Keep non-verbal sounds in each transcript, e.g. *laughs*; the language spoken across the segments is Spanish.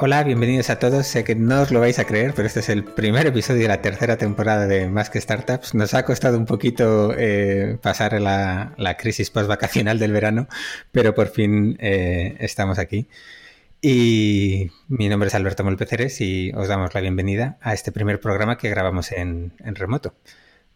Hola, bienvenidos a todos. Sé que no os lo vais a creer, pero este es el primer episodio de la tercera temporada de Más que Startups. Nos ha costado un poquito eh, pasar la, crisis post-vacacional del verano, pero por fin eh, estamos aquí. Y mi nombre es Alberto Molpeceres y os damos la bienvenida a este primer programa que grabamos en, remoto.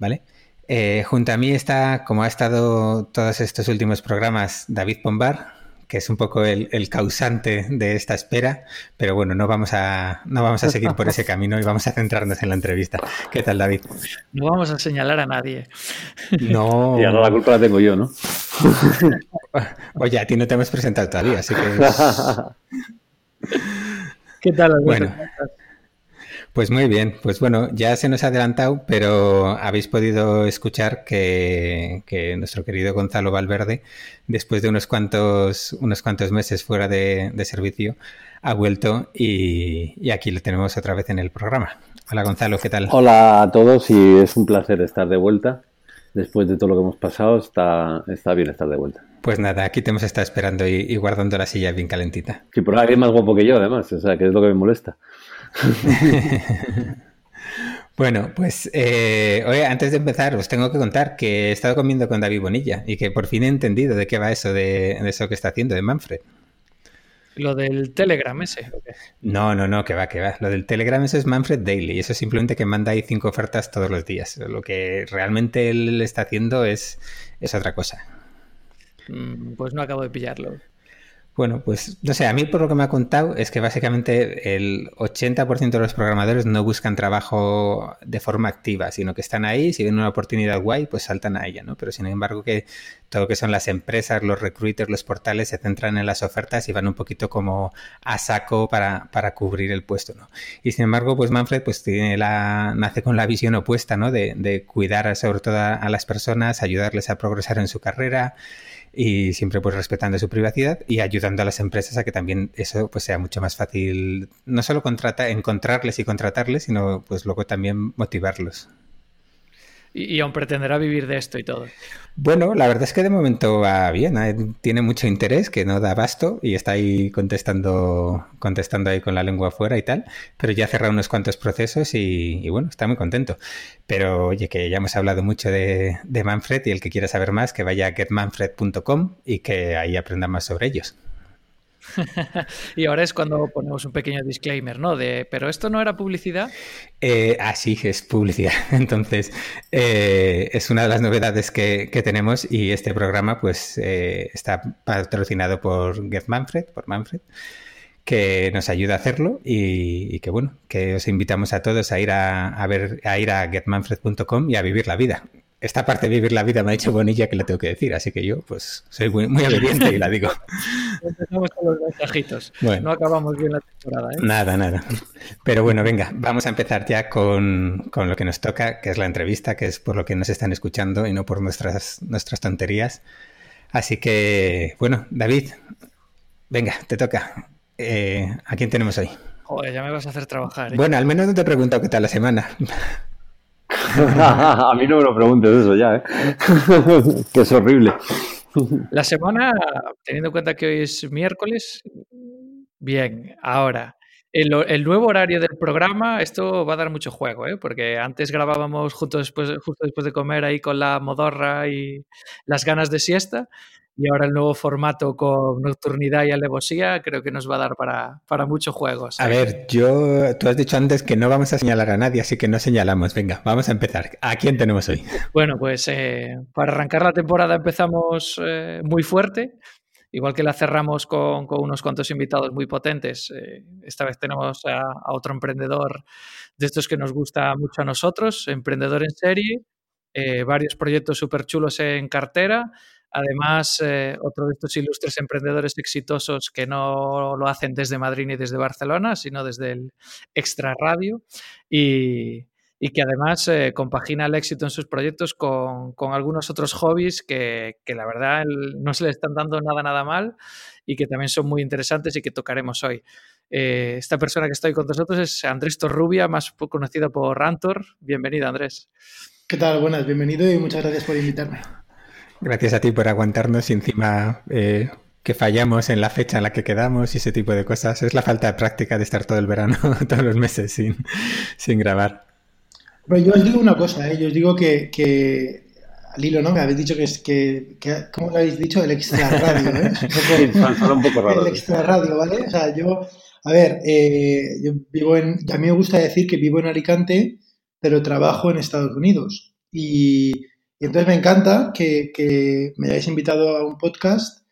¿Vale? Eh, junto a mí está, como ha estado todos estos últimos programas, David Pombar, que es un poco el, causante de esta espera, pero bueno, no vamos, a, no vamos a *laughs* seguir por ese camino y vamos a centrarnos en la entrevista. ¿Qué tal, David? No vamos a señalar a nadie. No. *laughs* Y ahora la culpa la tengo yo, ¿no? *laughs* Oye, a ti no te hemos presentado todavía, así que... ¿Qué tal, Alberto? Bueno. Pues muy bien, pues bueno, ya se nos ha adelantado, pero habéis podido escuchar que, nuestro querido Gonzalo Valverde, después de unos cuantos, unos cuantos meses fuera de, servicio, ha vuelto y, aquí lo tenemos otra vez en el programa. Hola Gonzalo, ¿qué tal? Hola a todos y es un placer estar de vuelta. Después de todo lo que hemos pasado, está, está bien estar de vuelta. Pues nada, aquí te hemos estado esperando y, guardando la silla bien calentita. Sí, por alguien más guapo que yo, además, o sea, que es lo que me molesta. *laughs* bueno, pues eh, oye, antes de empezar, os tengo que contar que he estado comiendo con David Bonilla y que por fin he entendido de qué va eso de, eso que está haciendo de Manfred. ¿Lo del Telegram ese? No, no, no, que va, que va. Lo del Telegram eso es Manfred Daily. Y eso es simplemente que manda ahí cinco ofertas todos los días. Lo que realmente él está haciendo es, es otra cosa. Mm, pues no acabo de pillarlo. Bueno, pues no sé, a mí por lo que me ha contado es que básicamente el 80% de los programadores no buscan trabajo de forma activa, sino que están ahí, si ven una oportunidad guay, pues saltan a ella, ¿no? Pero sin embargo que todo lo que son las empresas, los recruiters, los portales se centran en las ofertas y van un poquito como a saco para, para cubrir el puesto, ¿no? Y sin embargo, pues Manfred pues tiene la, nace con la visión opuesta, ¿no? De, de cuidar sobre todo a las personas, ayudarles a progresar en su carrera, y siempre pues respetando su privacidad y ayudando a las empresas a que también eso pues sea mucho más fácil no solo contrata, encontrarles y contratarles sino pues luego también motivarlos y, aún pretenderá vivir de esto y todo. Bueno, la verdad es que de momento va bien, ¿eh? tiene mucho interés, que no da abasto y está ahí contestando, contestando ahí con la lengua afuera y tal, pero ya ha cerrado unos cuantos procesos y, bueno, está muy contento. Pero oye, que ya hemos hablado mucho de, de Manfred y el que quiera saber más, que vaya a getmanfred.com y que ahí aprenda más sobre ellos. *laughs* y ahora es cuando ponemos un pequeño disclaimer, ¿no? De, pero esto no era publicidad. Eh, ah, sí, es publicidad. *laughs* Entonces, eh, es una de las novedades que, tenemos y este programa pues eh, está patrocinado por Get Manfred, por Manfred que nos ayuda a hacerlo y, que bueno, que os invitamos a todos a ir a, a ver, a ir a getmanfred.com y a vivir la vida esta parte de vivir la vida me ha dicho Bonilla que le tengo que decir, así que yo pues soy muy, obediente y la digo. *laughs* Empezamos con los mensajitos. No acabamos bien la temporada. ¿eh? Nada, nada. Pero bueno, venga, vamos a empezar ya con, lo que nos toca, que es la entrevista, que es por lo que nos están escuchando y no por nuestras, nuestras tonterías. Así que, bueno, David, venga, te toca. Eh, ¿A quién tenemos hoy? Joder, ya me vas a hacer trabajar. ¿eh? Bueno, al menos no te he preguntado qué tal la semana. *laughs* a mí no me lo preguntes eso ya, ¿eh? *laughs* que es horrible. La semana, teniendo en cuenta que hoy es miércoles, bien, ahora, el, el, nuevo horario del programa, esto va a dar mucho juego, ¿eh? porque antes grabábamos justo después, justo después de comer ahí con la modorra y las ganas de siesta, y ahora el nuevo formato con nocturnidad y alevosía creo que nos va a dar para, para muchos juegos. A ver, yo, tú has dicho antes que no vamos a señalar a nadie, así que no señalamos. Venga, vamos a empezar. ¿A quién tenemos hoy? Bueno, pues eh, para arrancar la temporada empezamos eh, muy fuerte. Igual que la cerramos con, con unos cuantos invitados muy potentes, eh, esta vez tenemos a, a, otro emprendedor de estos que nos gusta mucho a nosotros, emprendedor en serie, varios proyectos súper chulos en cartera, Además, eh, otro de estos ilustres emprendedores exitosos que no lo hacen desde Madrid ni desde Barcelona, sino desde el Extra Radio y, que además eh, compagina el éxito en sus proyectos con, algunos otros hobbies que, la verdad no se le están dando nada, nada mal y que también son muy interesantes y que tocaremos hoy. Eh, esta persona que estoy con nosotros es Andrés Torrubia, más conocido por Rantor. Bienvenido, Andrés. ¿Qué tal? Buenas, bienvenido y muchas gracias por invitarme. Gracias a ti por aguantarnos y encima eh, que fallamos en la fecha en la que quedamos y ese tipo de cosas. Es la falta de práctica de estar todo el verano, *laughs* todos los meses sin, sin grabar. Pero yo os digo una cosa, ¿eh? yo os digo que, que al hilo, ¿no? Me habéis dicho que es que, que ¿cómo lo habéis dicho? El extra radio, ¿eh? *laughs* un poco raro. El extra radio, ¿vale? O sea, yo, a ver, eh, yo vivo en, a mí me gusta decir que vivo en Alicante, pero trabajo en Estados Unidos. Y, y entonces me encanta que, que, me hayáis invitado a un podcast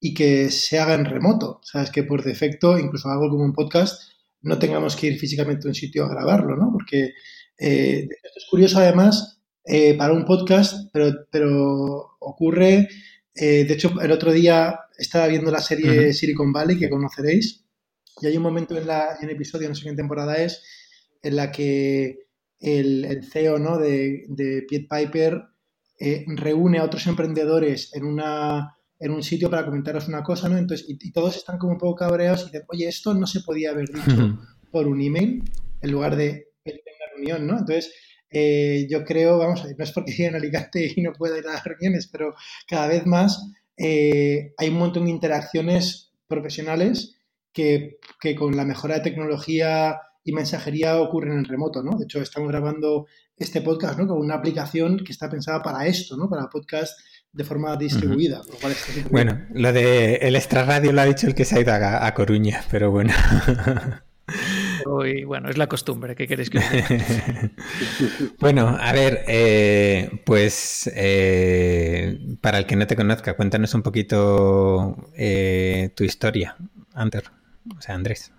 y que se haga en remoto. Sabes que por defecto, incluso algo como un podcast, no tengamos que ir físicamente a un sitio a grabarlo, ¿no? Porque eh, esto es curioso además eh, para un podcast, pero, pero ocurre, eh, de hecho, el otro día estaba viendo la serie Silicon Valley, que conoceréis, y hay un momento en, la, en el episodio, no sé qué temporada es, en la que el, el CEO ¿no? de, de Piet Piper eh, reúne a otros emprendedores en, una, en un sitio para comentaros una cosa, ¿no? Entonces, y, todos están como un poco cabreados y dicen, oye, esto no se podía haber dicho por un email en lugar de en una reunión, ¿no? Entonces, eh, yo creo, vamos no es porque *laughs* viva en Alicante y no pueda ir a las reuniones, pero cada vez más eh, hay un montón de interacciones profesionales que, con la mejora de tecnología y mensajería ocurren en remoto, ¿no? De hecho, estamos grabando este podcast, ¿no? Con una aplicación que está pensada para esto, ¿no? Para podcast de forma distribuida. bueno, lo de el extra radio lo ha dicho el que se ha ido a Coruña, pero bueno. Y bueno, es la costumbre, ¿qué queréis que *laughs* Bueno, a ver, eh, pues eh, para el que no te conozca, cuéntanos un poquito eh, tu historia, Ander, o sea, Andrés.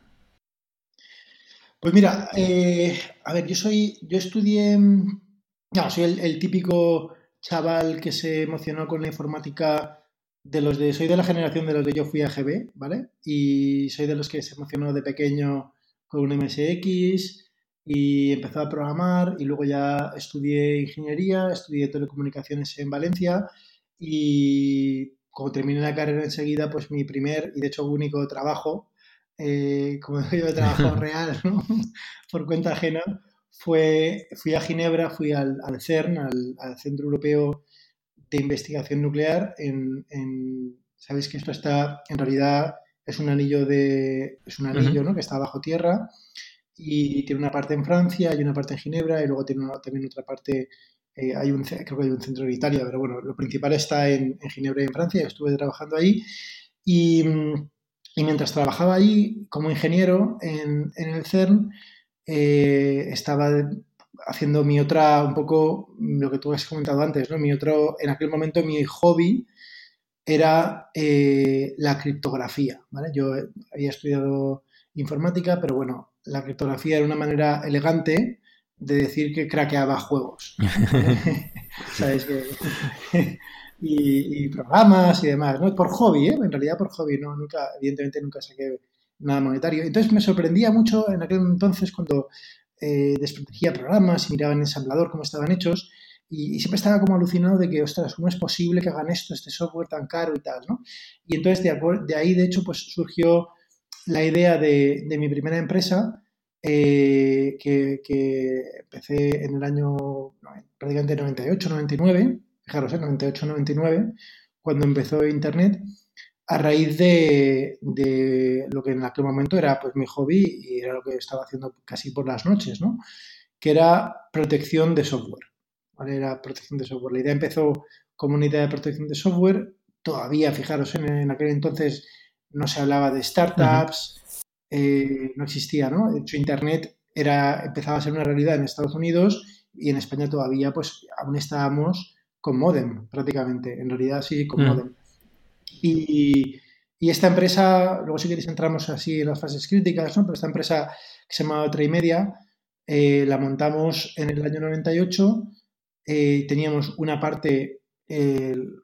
Pues mira, a ver, yo soy, yo estudié, no, soy el, típico chaval que se emocionó con la informática de los de, soy de la generación de los de yo fui a GB, ¿vale? Y soy de los que se emocionó de pequeño con un MSX y empezó a programar y luego ya estudié ingeniería, estudié telecomunicaciones en Valencia y cuando terminé la carrera enseguida, pues mi primer y de hecho único trabajo, eh, como *laughs* digo, de trabajo *laughs* real, ¿no? *laughs* por cuenta ajena, fue, fui a Ginebra, fui al, CERN, al, Centro Europeo de Investigación Nuclear, en, en, sabéis que esto está en realidad es un anillo de es un anillo ¿no? que está bajo tierra y tiene una parte en Francia y una parte en Ginebra y luego tiene también otra parte eh, hay un creo que hay un centro en Italia pero bueno lo principal está en, Ginebra y en Francia estuve trabajando ahí y, y mientras trabajaba ahí como ingeniero en, en el CERN eh, estaba haciendo mi otra un poco lo que tú has comentado antes no mi otro en aquel momento mi hobby era eh, la criptografía. ¿vale? Yo había estudiado informática, pero bueno, la criptografía era una manera elegante de decir que craqueaba juegos. *laughs* *laughs* ¿Sabes? *laughs* y, programas y demás, ¿no? Por hobby, ¿eh? En realidad por hobby, ¿no? Nunca, evidentemente nunca saqué nada monetario. Entonces me sorprendía mucho en aquel entonces cuando eh, desprotegía programas y miraba en ensamblador cómo estaban hechos y, siempre estaba como alucinado de que, ostras, ¿cómo es posible que hagan esto, este software tan caro y tal, ¿no? Y entonces de, de ahí, de hecho, pues surgió la idea de, de mi primera empresa, eh, que, que, empecé en el año prácticamente 98, 99, fijaros, ¿eh? 98, 99, cuando empezó Internet, a raíz de, de, lo que en aquel momento era pues mi hobby y era lo que estaba haciendo casi por las noches, ¿no? Que era protección de software. Era protección de software. La idea empezó como una idea de protección de software. Todavía, fijaros, en, aquel entonces no se hablaba de startups, eh, no existía, ¿no? De hecho, Internet era, empezaba a ser una realidad en Estados Unidos y en España todavía, pues, aún estábamos con modem, prácticamente. En realidad, sí, con mm. modem. Y, esta empresa, luego si queréis entramos así en las fases críticas, ¿no? Pero esta empresa que se llama Trimedia, eh, la montamos en el año 98 eh, teníamos una parte,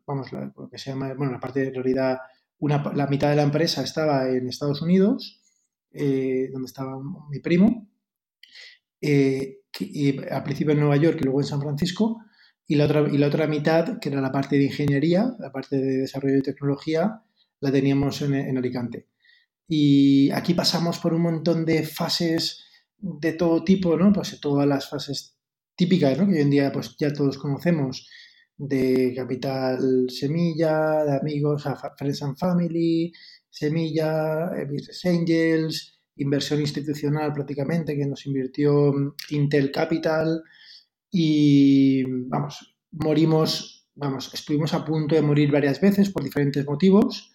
vamos, lo que se llama, bueno, la parte de realidad, una, la mitad de la empresa estaba en Estados Unidos, eh, donde estaba mi primo, y al principio en Nueva York y luego en San Francisco, y la, otra, y la otra mitad, que era la parte de ingeniería, la parte de desarrollo de tecnología, la teníamos en, en Alicante. Y aquí pasamos por un montón de fases de todo tipo, ¿no? Pues todas las fases típicas, ¿no? que hoy en día pues, ya todos conocemos, de capital semilla, de amigos, Friends and Family, semilla, eh, Business Angels, inversión institucional prácticamente que nos invirtió mm, Intel Capital y vamos, morimos, vamos, estuvimos a punto de morir varias veces por diferentes motivos.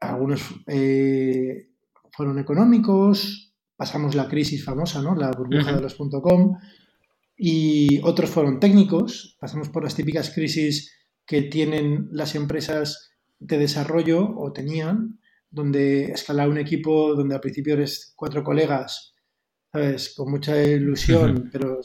Algunos eh, fueron económicos, pasamos la crisis famosa, ¿no? La burbuja de los .com y otros fueron técnicos. Pasamos por las típicas crisis que tienen las empresas de desarrollo o tenían, donde escalar un equipo donde al principio eres cuatro colegas, ¿sabes? Con mucha ilusión pero,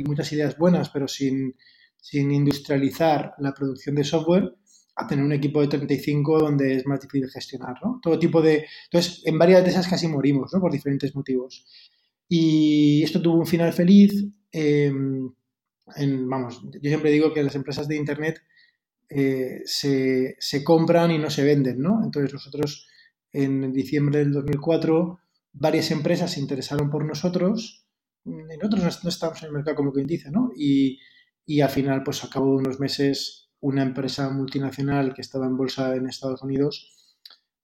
y muchas ideas buenas, pero sin, sin industrializar la producción de software, a tener un equipo de 35 donde es más difícil gestionar, ¿no? Todo tipo de... Entonces, en varias de esas casi morimos, ¿no? Por diferentes motivos. Y esto tuvo un final feliz, Em, vamos, yo siempre digo que las empresas de Internet eh, se, compran y no se venden, ¿no? Entonces nosotros en diciembre del 2004 varias empresas se interesaron por nosotros, nosotros no estamos en el mercado como quien dice, ¿no? Y, al final, pues a cabo de unos meses, una empresa multinacional que estaba en bolsa en Estados Unidos,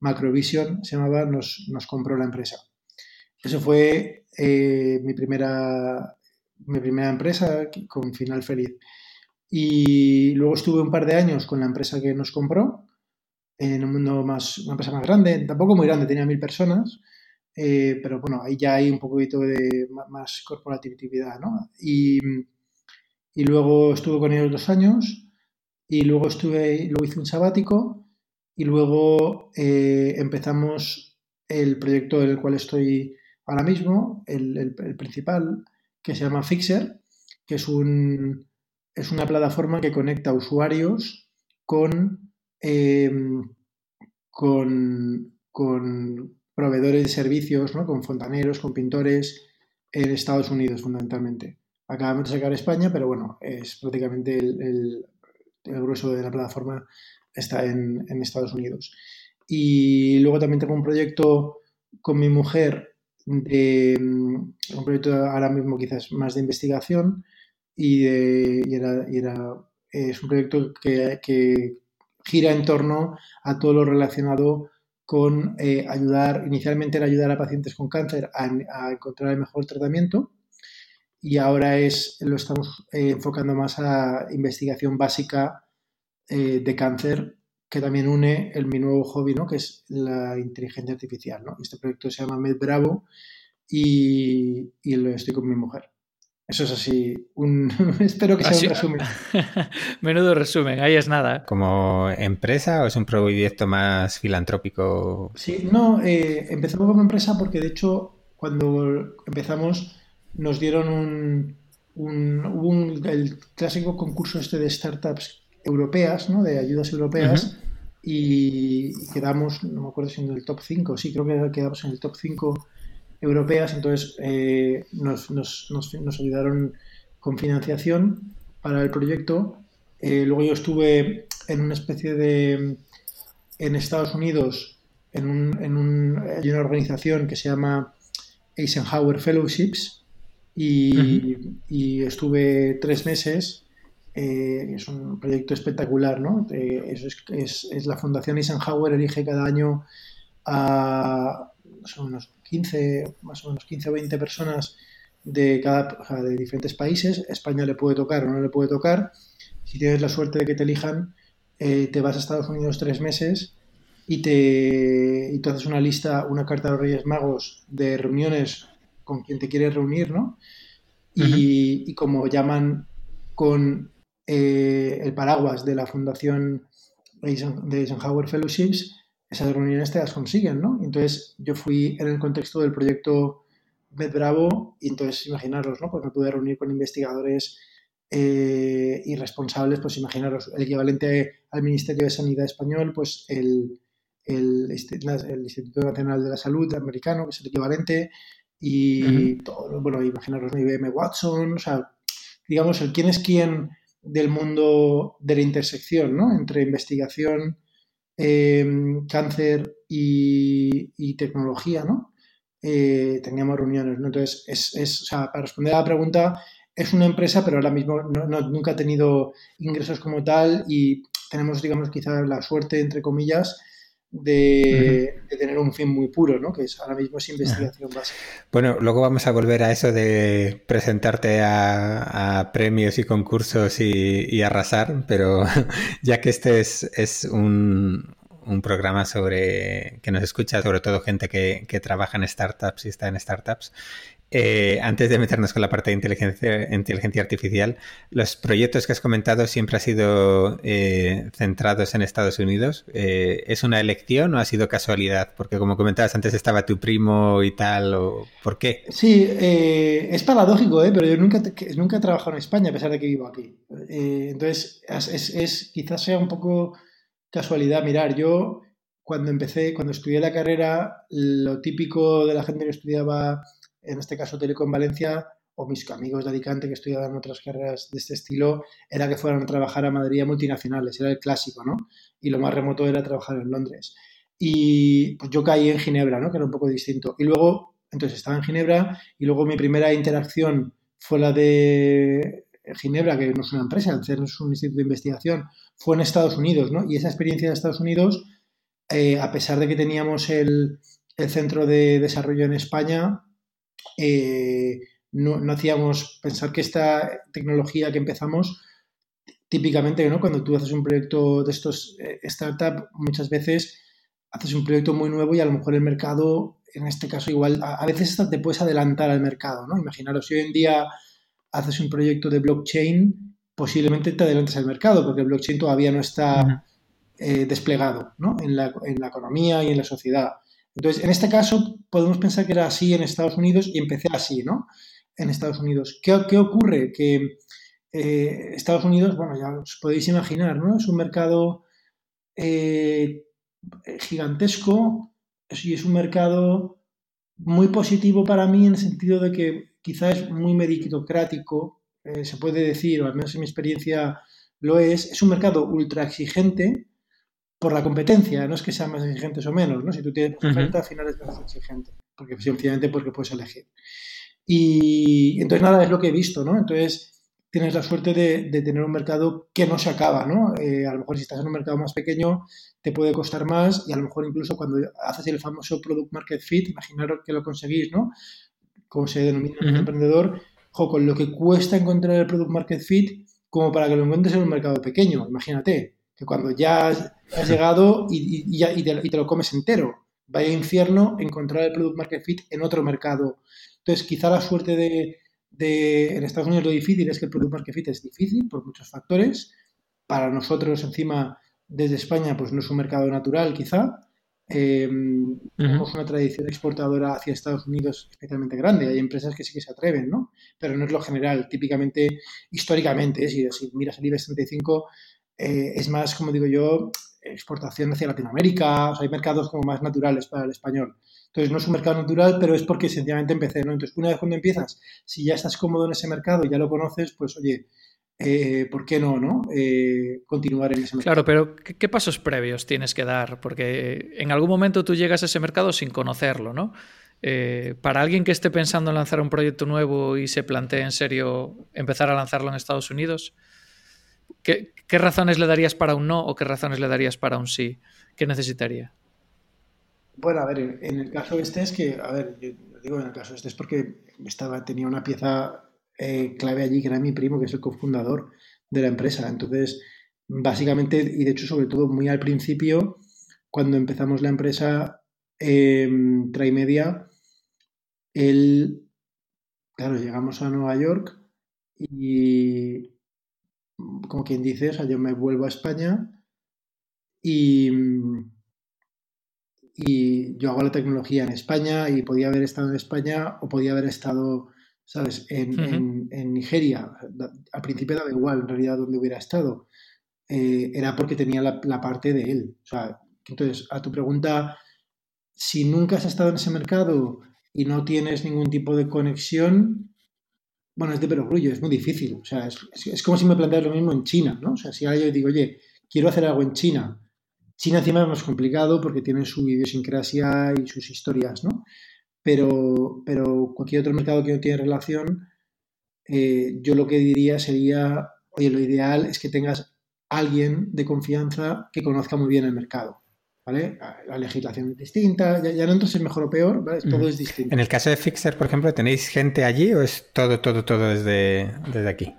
Macrovision se llamaba, nos, nos compró la empresa. Eso fue eh, mi primera mi primera empresa con final feliz. Y luego estuve un par de años con la empresa que nos compró, en un mundo más, una empresa más grande, tampoco muy grande, tenía mil personas, eh, pero bueno, ahí ya hay un poquito de más corporatividad, ¿no? Y, y luego estuve con ellos dos años, y luego estuve, luego hice un sabático, y luego eh, empezamos el proyecto en el cual estoy ahora mismo, el, el principal, que se llama Fixer, que es, un, es una plataforma que conecta usuarios con, em, con, proveedores de servicios, ¿no? con fontaneros, con pintores en Estados Unidos fundamentalmente. Acabamos de sacar España, pero bueno, es prácticamente el, grueso de la plataforma está en, Estados Unidos. Y luego también tengo un proyecto con mi mujer de un proyecto ahora mismo quizás más de investigación y, es un proyecto que, gira en torno a todo lo relacionado con eh, ayudar, inicialmente era ayudar a pacientes con cáncer a, encontrar el mejor tratamiento y ahora es, lo estamos eh, enfocando más a investigación básica eh, de cáncer que también une el, mi nuevo hobby, ¿no? que es la inteligencia artificial. ¿no? Este proyecto se llama MedBravo y, y lo estoy con mi mujer. Eso es así. Un, *laughs* espero que sea un resumen. *laughs* Menudo resumen, ahí es nada. ¿Como empresa o es un proyecto más filantrópico? Sí, no, eh, empezamos como empresa porque de hecho cuando empezamos nos dieron un, un, el clásico concurso este de startups europeas, ¿no? de ayudas europeas, y quedamos, no me acuerdo si en el top 5, sí, creo que quedamos en el top 5 europeas, entonces eh, nos, nos, nos, ayudaron con financiación para el proyecto. Eh, luego yo estuve en una especie de, en Estados Unidos, en, un, en un, hay una organización que se llama Eisenhower Fellowships y, y estuve tres meses eh, es un proyecto espectacular, ¿no? es, la Fundación Eisenhower elige cada año a unos 15, más o menos 15 o 20 personas de, cada, de diferentes países. España le puede tocar o no le puede tocar. Si tienes la suerte de que te elijan, eh, te vas a Estados Unidos tres meses y te, y haces una lista, una carta de los Reyes Magos de reuniones con quien te quieres reunir, ¿no? y, y, como llaman con eh, el paraguas de la Fundación de Eisenhower Fellowships, esas reuniones te las consiguen, ¿no? Entonces yo fui en el contexto del proyecto MedBravo y entonces imaginaros, ¿no? Pues me pude reunir con investigadores eh, y responsables, pues imaginaros, el equivalente al Ministerio de Sanidad español, pues el, el, Instituto Nacional de la Salud americano, que es el equivalente, y todo, bueno, imaginaros IBM Watson, o sea, digamos, el quién es quién del mundo de la intersección, ¿no? Entre investigación, em, cáncer y, tecnología, ¿no? Eh, teníamos reuniones, ¿no? Entonces, es, es o sea, para responder a la pregunta, es una empresa, pero ahora mismo nunca ha tenido ingresos como tal y tenemos, digamos, quizá la suerte, entre comillas, de, tener un fin muy puro, ¿no? Que es ahora mismo es investigación básica. Bueno, luego vamos a volver a eso de presentarte a, premios y concursos y, arrasar, pero *laughs* ya que este es, un, programa sobre que nos escucha sobre todo gente que, trabaja en startups y está en startups. Eh, antes de meternos con la parte de inteligencia, artificial, los proyectos que has comentado siempre han sido eh, centrados en Estados Unidos. Eh, ¿Es una elección o ha sido casualidad? Porque como comentabas antes estaba tu primo y tal, ¿por qué? Sí, es paradójico, pero yo nunca, nunca he trabajado en España a pesar de que vivo aquí. entonces, es, quizás sea un poco casualidad. Mirar, yo cuando empecé, cuando estudié la carrera, lo típico de la gente que estudiaba en este caso Telecom Valencia, o mis amigos de Alicante que estudiaban otras carreras de este estilo, era que fueran a trabajar a Madrid a multinacionales, era el clásico, ¿no? Y lo más remoto era trabajar en Londres. Y pues yo caí en Ginebra, ¿no? Que era un poco distinto. Y luego, entonces estaba en Ginebra y luego mi primera interacción fue la de Ginebra, que no es una empresa, es un instituto de investigación, fue en Estados Unidos, ¿no? Y esa experiencia de Estados Unidos, eh, a pesar de que teníamos el, centro de desarrollo en España, eh, no, hacíamos pensar que esta tecnología que empezamos, típicamente, ¿no? cuando tú haces un proyecto de estos eh, startup, muchas veces haces un proyecto muy nuevo y a lo mejor el mercado, en este caso igual, a, veces te puedes adelantar al mercado, ¿no? Imaginaros, si hoy en día haces un proyecto de blockchain, posiblemente te adelantes al mercado, porque el blockchain todavía no está eh, desplegado ¿no? En, la, en la economía y en la sociedad. Entonces, en este caso, podemos pensar que era así en Estados Unidos y empecé así, ¿no? En Estados Unidos. ¿Qué, ocurre? Que eh, Estados Unidos, bueno, ya os podéis imaginar, ¿no? Es un mercado eh, gigantesco y es un mercado muy positivo para mí en el sentido de que quizás es muy meritocrático, eh, se puede decir, o al menos en mi experiencia lo es, es un mercado ultra exigente, por la competencia, no es que sean más exigentes o menos, ¿no? Si tú tienes oferta, al final es más exigente, porque sencillamente porque puedes elegir. Y entonces nada, es lo que he visto, ¿no? Entonces tienes la suerte de, tener un mercado que no se acaba, ¿no? Eh, a lo mejor si estás en un mercado más pequeño te puede costar más y a lo mejor incluso cuando haces el famoso product market fit, imaginaros que lo conseguís, ¿no? Como se denomina en emprendedor, o con lo que cuesta encontrar el product market fit como para que lo encuentres en un mercado pequeño, imagínate que cuando ya has, llegado y, te, lo comes entero. Vaya infierno encontrar el Product Market Fit en otro mercado. Entonces, quizá la suerte de, en Estados Unidos lo difícil es que el Product Market Fit es difícil por muchos factores. Para nosotros, encima, desde España, pues no es un mercado natural, quizá. Eh, tenemos una tradición exportadora hacia Estados Unidos especialmente grande. Hay empresas que sí que se atreven, ¿no? Pero no es lo general. Típicamente, históricamente, si, si miras el IBEX 35, eh, es más, como digo yo, exportación hacia Latinoamérica, o sea, hay mercados como más naturales para el español. Entonces, no es un mercado natural, pero es porque sencillamente empecé, ¿no? Entonces, una vez cuando empiezas, si ya estás cómodo en ese mercado y ya lo conoces, pues, oye, eh, ¿por qué no, no? Eh, continuar en ese mercado. Claro, pero ¿qué, pasos previos tienes que dar? Porque en algún momento tú llegas a ese mercado sin conocerlo, ¿no? para alguien que esté pensando en lanzar un proyecto nuevo y se plantee en serio empezar a lanzarlo en Estados Unidos, ¿Qué, razones le darías para un no o qué razones le darías para un sí? ¿Qué necesitaría? Bueno, a ver, en el caso este es que, a ver, yo digo en el caso este es porque estaba, tenía una pieza eh, clave allí que era mi primo, que es el cofundador de la empresa. Entonces, básicamente, y de hecho, sobre todo muy al principio, cuando empezamos la empresa eh, Trimedia, él, claro, llegamos a Nueva York y como quien dice, o sea, yo me vuelvo a España y yo hago la tecnología en España y podía haber estado en España o podía haber estado, ¿sabes?, en, en, Nigeria. Al principio daba igual, en realidad, donde hubiera estado. Eh, era porque tenía la, la, parte de él. O sea, entonces, a tu pregunta, si nunca has estado en ese mercado y no tienes ningún tipo de conexión, bueno, es de perogrullo, es muy difícil. O sea, es, como si me planteas lo mismo en China, ¿no? O sea, si ahora yo digo, oye, quiero hacer algo en China. China encima es más complicado porque tiene su idiosincrasia y sus historias, ¿no? Pero, pero cualquier otro mercado que no tiene relación, eh, yo lo que diría sería, oye, lo ideal es que tengas alguien de confianza que conozca muy bien el mercado. ¿Vale? La legislación es distinta, ya, no entonces es mejor o peor, todo es distinto. En el caso de Fixer, por ejemplo, ¿tenéis gente allí o es todo, todo, todo desde, desde aquí?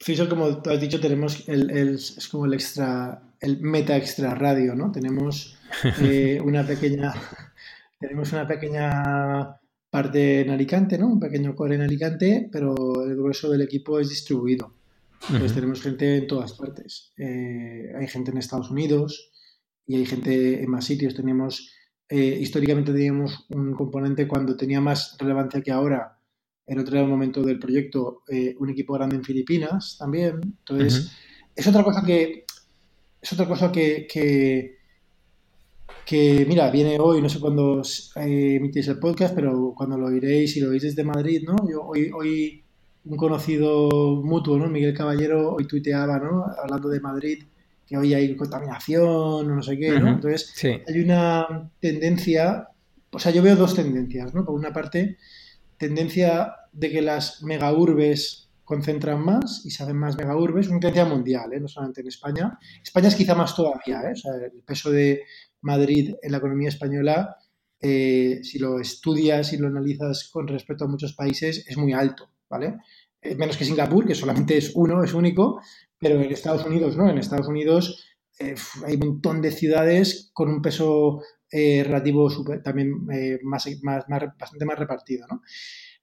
Fixer, como tú has dicho, tenemos el, es como el extra, el meta extra radio, ¿no? Tenemos *laughs* eh, una pequeña, tenemos una pequeña parte en Alicante, ¿no? Un pequeño core en Alicante, pero el grueso del equipo es distribuido. Entonces tenemos gente en todas partes. Eh, hay gente en Estados Unidos y hay gente en más sitios. Tenemos, eh, históricamente teníamos un componente cuando tenía más relevancia que ahora, en otro momento del proyecto, eh, un equipo grande en Filipinas también. Entonces, es otra cosa que, es otra cosa que, que, mira, viene hoy, no sé cuándo emitís el podcast, pero cuando lo oiréis y lo oís desde Madrid, ¿no? Yo hoy, hoy un conocido mutuo, ¿no? Miguel Caballero, hoy tuiteaba, ¿no? Hablando de Madrid, que hoy hay contaminación o no sé qué, ¿no? Entonces, hay una tendencia, o sea, yo veo dos tendencias, ¿no? Por una parte, tendencia de que las megaurbes concentran más y se hacen más megaurbes, una tendencia mundial, ¿eh? no solamente en España. España es quizá más todavía, ¿eh? o sea, el peso de Madrid en la economía española, eh, si lo estudias y lo analizas con respecto a muchos países, es muy alto. ¿vale? Eh, menos que Singapur, que solamente es uno, es único, pero en Estados Unidos, ¿no? En Estados Unidos eh, hay un montón de ciudades con un peso relativo también más, más, bastante más repartido, ¿no?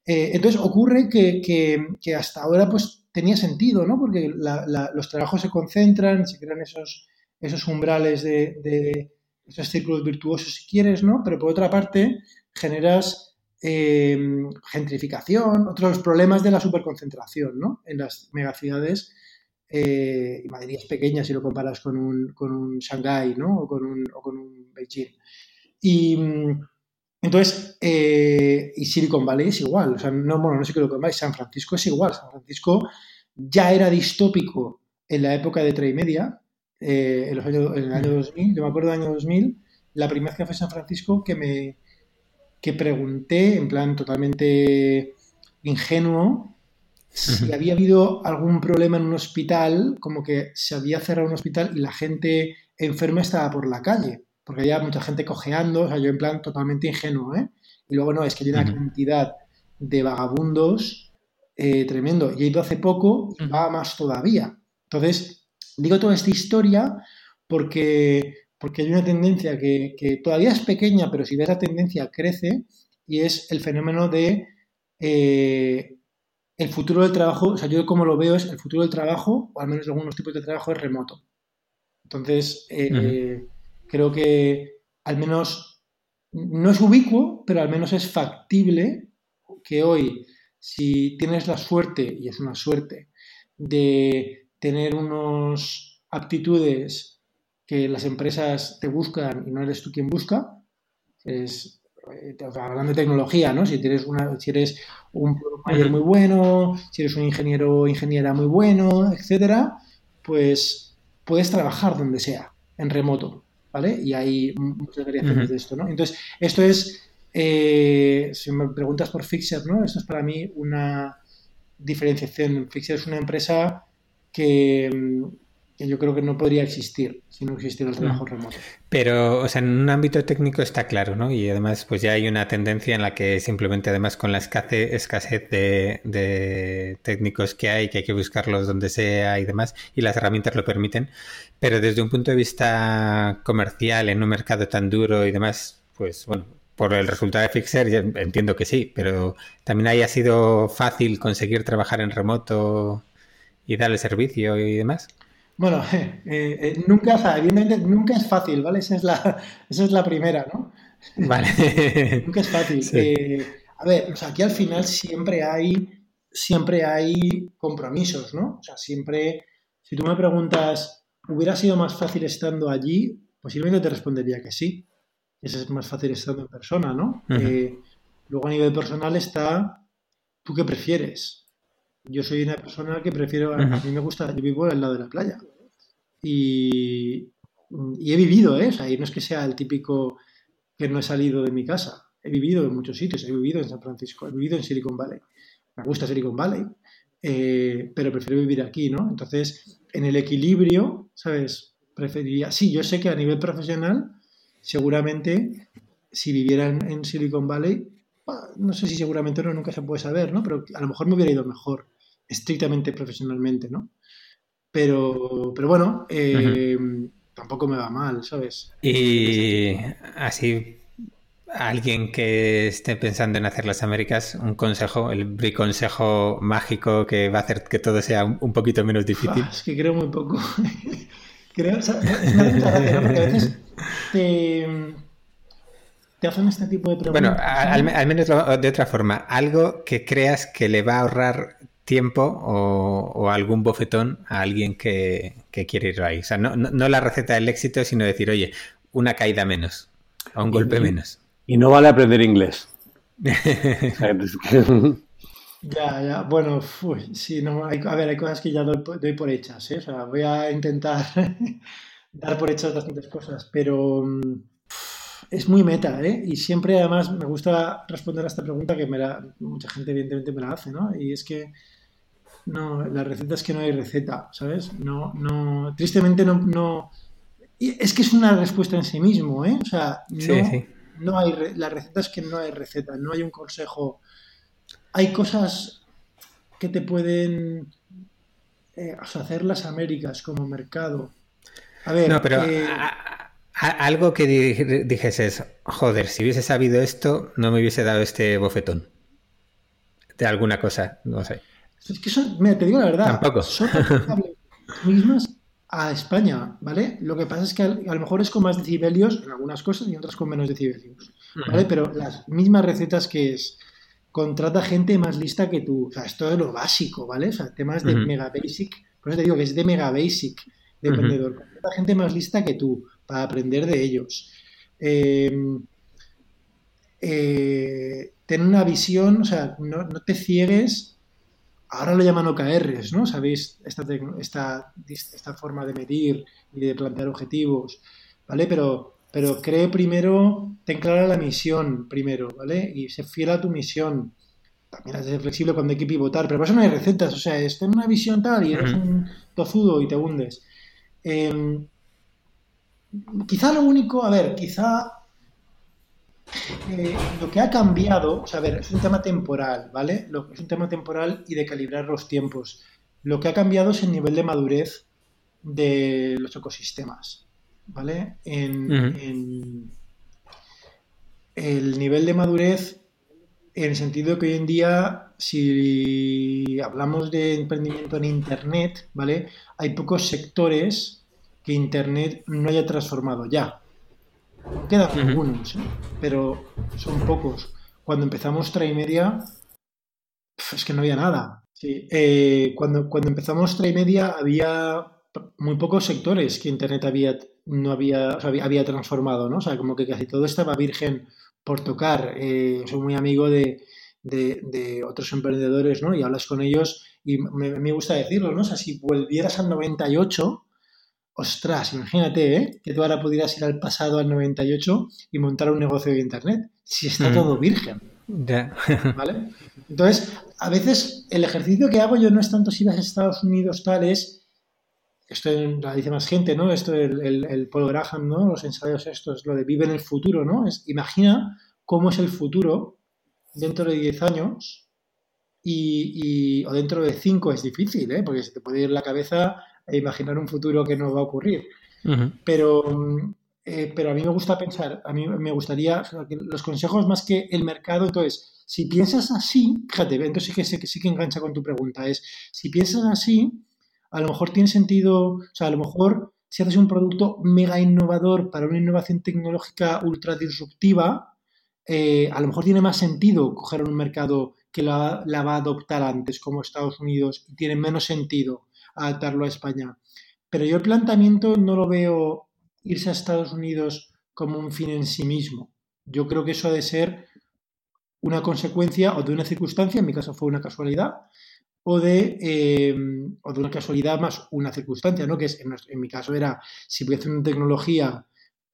entonces ocurre que, hasta ahora pues tenía sentido, ¿no? Porque los trabajos se concentran, se crean esos, esos umbrales de, esos círculos virtuosos si quieres, ¿no? Pero por otra parte generas eh, gentrificación, otros problemas de la superconcentración ¿no? en las megaciudades. Eh, y Madrid es pequeña si lo comparas con un, con un Shanghái ¿no? o, con un, o con un Beijing. Y entonces, eh, y Silicon Valley es igual. O sea, no, bueno, no lo comparáis, San Francisco es igual. San Francisco ya era distópico en la época de Trade Media, en, los años, en el año 2000. Yo me acuerdo del año 2000, la primera vez que fui a San Francisco, que me, que pregunté, en plan totalmente ingenuo, si había habido algún problema en un hospital, como que se había cerrado un hospital y la gente enferma estaba por la calle, porque había mucha gente cojeando, o sea, yo en plan totalmente ingenuo, ¿eh? Y luego no, es que hay una cantidad de vagabundos eh, tremendo. Y he ido hace poco y va más todavía. Entonces, digo toda esta historia porque porque hay una tendencia que, todavía es pequeña, pero si ves la tendencia crece, y es el fenómeno de eh, el futuro del trabajo, o sea, yo como lo veo es el futuro del trabajo, o al menos algunos tipos de trabajo, es remoto. Entonces, eh, creo que al menos no es ubicuo, pero al menos es factible que hoy, si tienes la suerte, y es una suerte, de tener unas aptitudes que las empresas te buscan y no eres tú quien busca. Es, eh, hablando de tecnología, ¿no? Si eres, una, si eres un mayor muy bueno, si eres un ingeniero o ingeniera muy bueno, etcétera, pues puedes trabajar donde sea, en remoto, ¿vale? Y hay muchas variaciones de esto, ¿no? Entonces, esto es, eh, si me preguntas por Fixer, ¿no? Esto es para mí una diferenciación. Fixer es una empresa que, que yo creo que no podría existir si no existiera el trabajo mm. remoto. Pero, o sea, en un ámbito técnico está claro, ¿no? Y además, pues ya hay una tendencia en la que simplemente, además, con la escasez de, técnicos que hay, que hay que buscarlos donde sea y demás, y las herramientas lo permiten. Pero desde un punto de vista comercial, en un mercado tan duro y demás, pues bueno, por el resultado de Fixer, entiendo que sí, pero también haya sido fácil conseguir trabajar en remoto y darle servicio y demás. Bueno, *laughs* eh, eh, nunca, evidentemente, nunca es fácil, ¿vale? Esa es la, *laughs* esa es la primera, ¿no? *laughs* Vale. nunca es fácil. Eh, a ver, o sea, aquí al final siempre hay, siempre hay compromisos, ¿no? O sea, siempre, si tú me preguntas, ¿hubiera sido más fácil estando allí? Posiblemente te respondería que sí. Es más fácil estando en persona, ¿no? luego a nivel personal está, ¿tú qué prefieres? Yo soy una persona que prefiero, a, mí me gusta, yo vivo al lado de la playa. Y, he vivido, ¿eh? O sea, y no es que sea el típico que no he salido de mi casa. He vivido en muchos sitios, he vivido en San Francisco, he vivido en Silicon Valley. me gusta Silicon Valley, eh, pero prefiero vivir aquí, ¿no? Entonces, en el equilibrio, ¿sabes? Preferiría, sí, yo sé que a nivel profesional, seguramente, si viviera en, Silicon Valley, no sé si seguramente no, nunca se puede saber, ¿no? Pero a lo mejor me hubiera ido mejor, estrictamente profesionalmente, ¿no? Pero, pero bueno, eh, tampoco me va mal, ¿sabes? Y así, alguien que esté pensando en hacer las Américas, un consejo, el consejo mágico que va a hacer que todo sea un poquito menos difícil. *laughs* es que creo muy poco. *laughs* creo, o sea, porque a veces te, te, hacen este tipo de preguntas. Bueno, al, al menos de otra forma, algo que creas que le va a ahorrar tiempo o, algún bofetón a alguien que, quiere ir ahí. O sea, no, la receta del éxito, sino decir, oye, una caída menos, o un golpe menos. Y no vale aprender inglés. *laughs* *laughs* ya, ya, bueno, sí, no, hay, a ver, hay cosas que ya doy, por hechas, ¿eh? O sea, voy a intentar *laughs* dar por hechas bastantes cosas, pero mm, es muy meta, ¿eh? Y siempre además me gusta responder a esta pregunta que me mucha gente evidentemente me la hace, ¿no? Y es que no, la receta es que no hay receta, ¿sabes? No, no, tristemente no, no, es que es una respuesta en sí mismo, ¿eh? O sea, no, no hay, la receta es que no hay receta, no hay un consejo. Hay cosas que te pueden eh, hacer las Américas como mercado. A ver, no, pero eh, algo que dijese es, joder, si hubiese sabido esto, no me hubiese dado este bofetón. De alguna cosa, no sé. Es que son, mira, te digo la verdad, Tampoco. son mismas a España, ¿vale? Lo que pasa es que a, lo mejor es con más decibelios en algunas cosas y otras con menos decibelios, ¿vale? Pero las mismas recetas que es, contrata gente más lista que tú, o sea, esto es lo básico, ¿vale? O sea, temas de mega basic, por eso te digo que es de mega basic de emprendedor, contrata gente más lista que tú para aprender de ellos. Eh, eh, ten una visión, o sea, no, no te ciegues ahora lo llaman OKRs, ¿no? Sabéis esta, esta, esta, forma de medir y de plantear objetivos, ¿vale? Pero, pero cree primero, ten clara la misión primero, ¿vale? Y sé fiel a tu misión. También has de ser flexible cuando hay que pivotar, pero por eso no hay recetas, o sea, es ten una visión tal y eres un tozudo y te hundes. Em, quizá lo único, a ver, quizá eh, lo que ha cambiado, o sea, a ver, es un tema temporal, ¿vale? Lo, es un tema temporal y de calibrar los tiempos. Lo que ha cambiado es el nivel de madurez de los ecosistemas, ¿vale? En, el nivel de madurez en el sentido que hoy en día, si hablamos de emprendimiento en Internet, ¿vale? Hay pocos sectores que Internet no haya transformado ya. Quedan algunos, ¿eh? pero son pocos. Cuando empezamos Media, es que no había nada. Eh, cuando, cuando empezamos Media había muy pocos sectores que Internet había, no había, había, transformado, ¿no? O sea, como que casi todo estaba virgen por tocar. Eh, soy muy amigo de, de, otros emprendedores, ¿no? Y hablas con ellos y me, me, gusta decirlo, ¿no? O sea, si volvieras al 98, Ostras, imagínate, ¿eh? Que tú ahora pudieras ir al pasado, al 98, y montar un negocio de Internet. Si está mm. todo virgen. *laughs* ¿Vale? Entonces, a veces el ejercicio que hago yo no es tanto si vas a Estados Unidos tal, es, esto lo dice más gente, ¿no? Esto, el, el, Paul Graham, ¿no? Los ensayos estos, lo de vive en el futuro, ¿no? Es, imagina cómo es el futuro dentro de 10 años y, y, o dentro de 5 es difícil, ¿eh? Porque se te puede ir la cabeza e imaginar un futuro que no va a ocurrir. Pero, eh, pero a mí me gusta pensar, a mí me gustaría, los consejos más que el mercado, entonces, si piensas así, fíjate, entonces sí que, sí que engancha con tu pregunta, es, si piensas así, a lo mejor tiene sentido, o sea, a lo mejor si haces un producto mega innovador para una innovación tecnológica ultra disruptiva, eh, a lo mejor tiene más sentido coger un mercado que la, la, va a adoptar antes, como Estados Unidos, y tiene menos sentido adaptarlo a España. Pero yo el planteamiento no lo veo irse a Estados Unidos como un fin en sí mismo. Yo creo que eso ha de ser una consecuencia o de una circunstancia, en mi caso fue una casualidad, o de, eh, o de una casualidad más una circunstancia, ¿no? que es, en, mi caso era, si voy una tecnología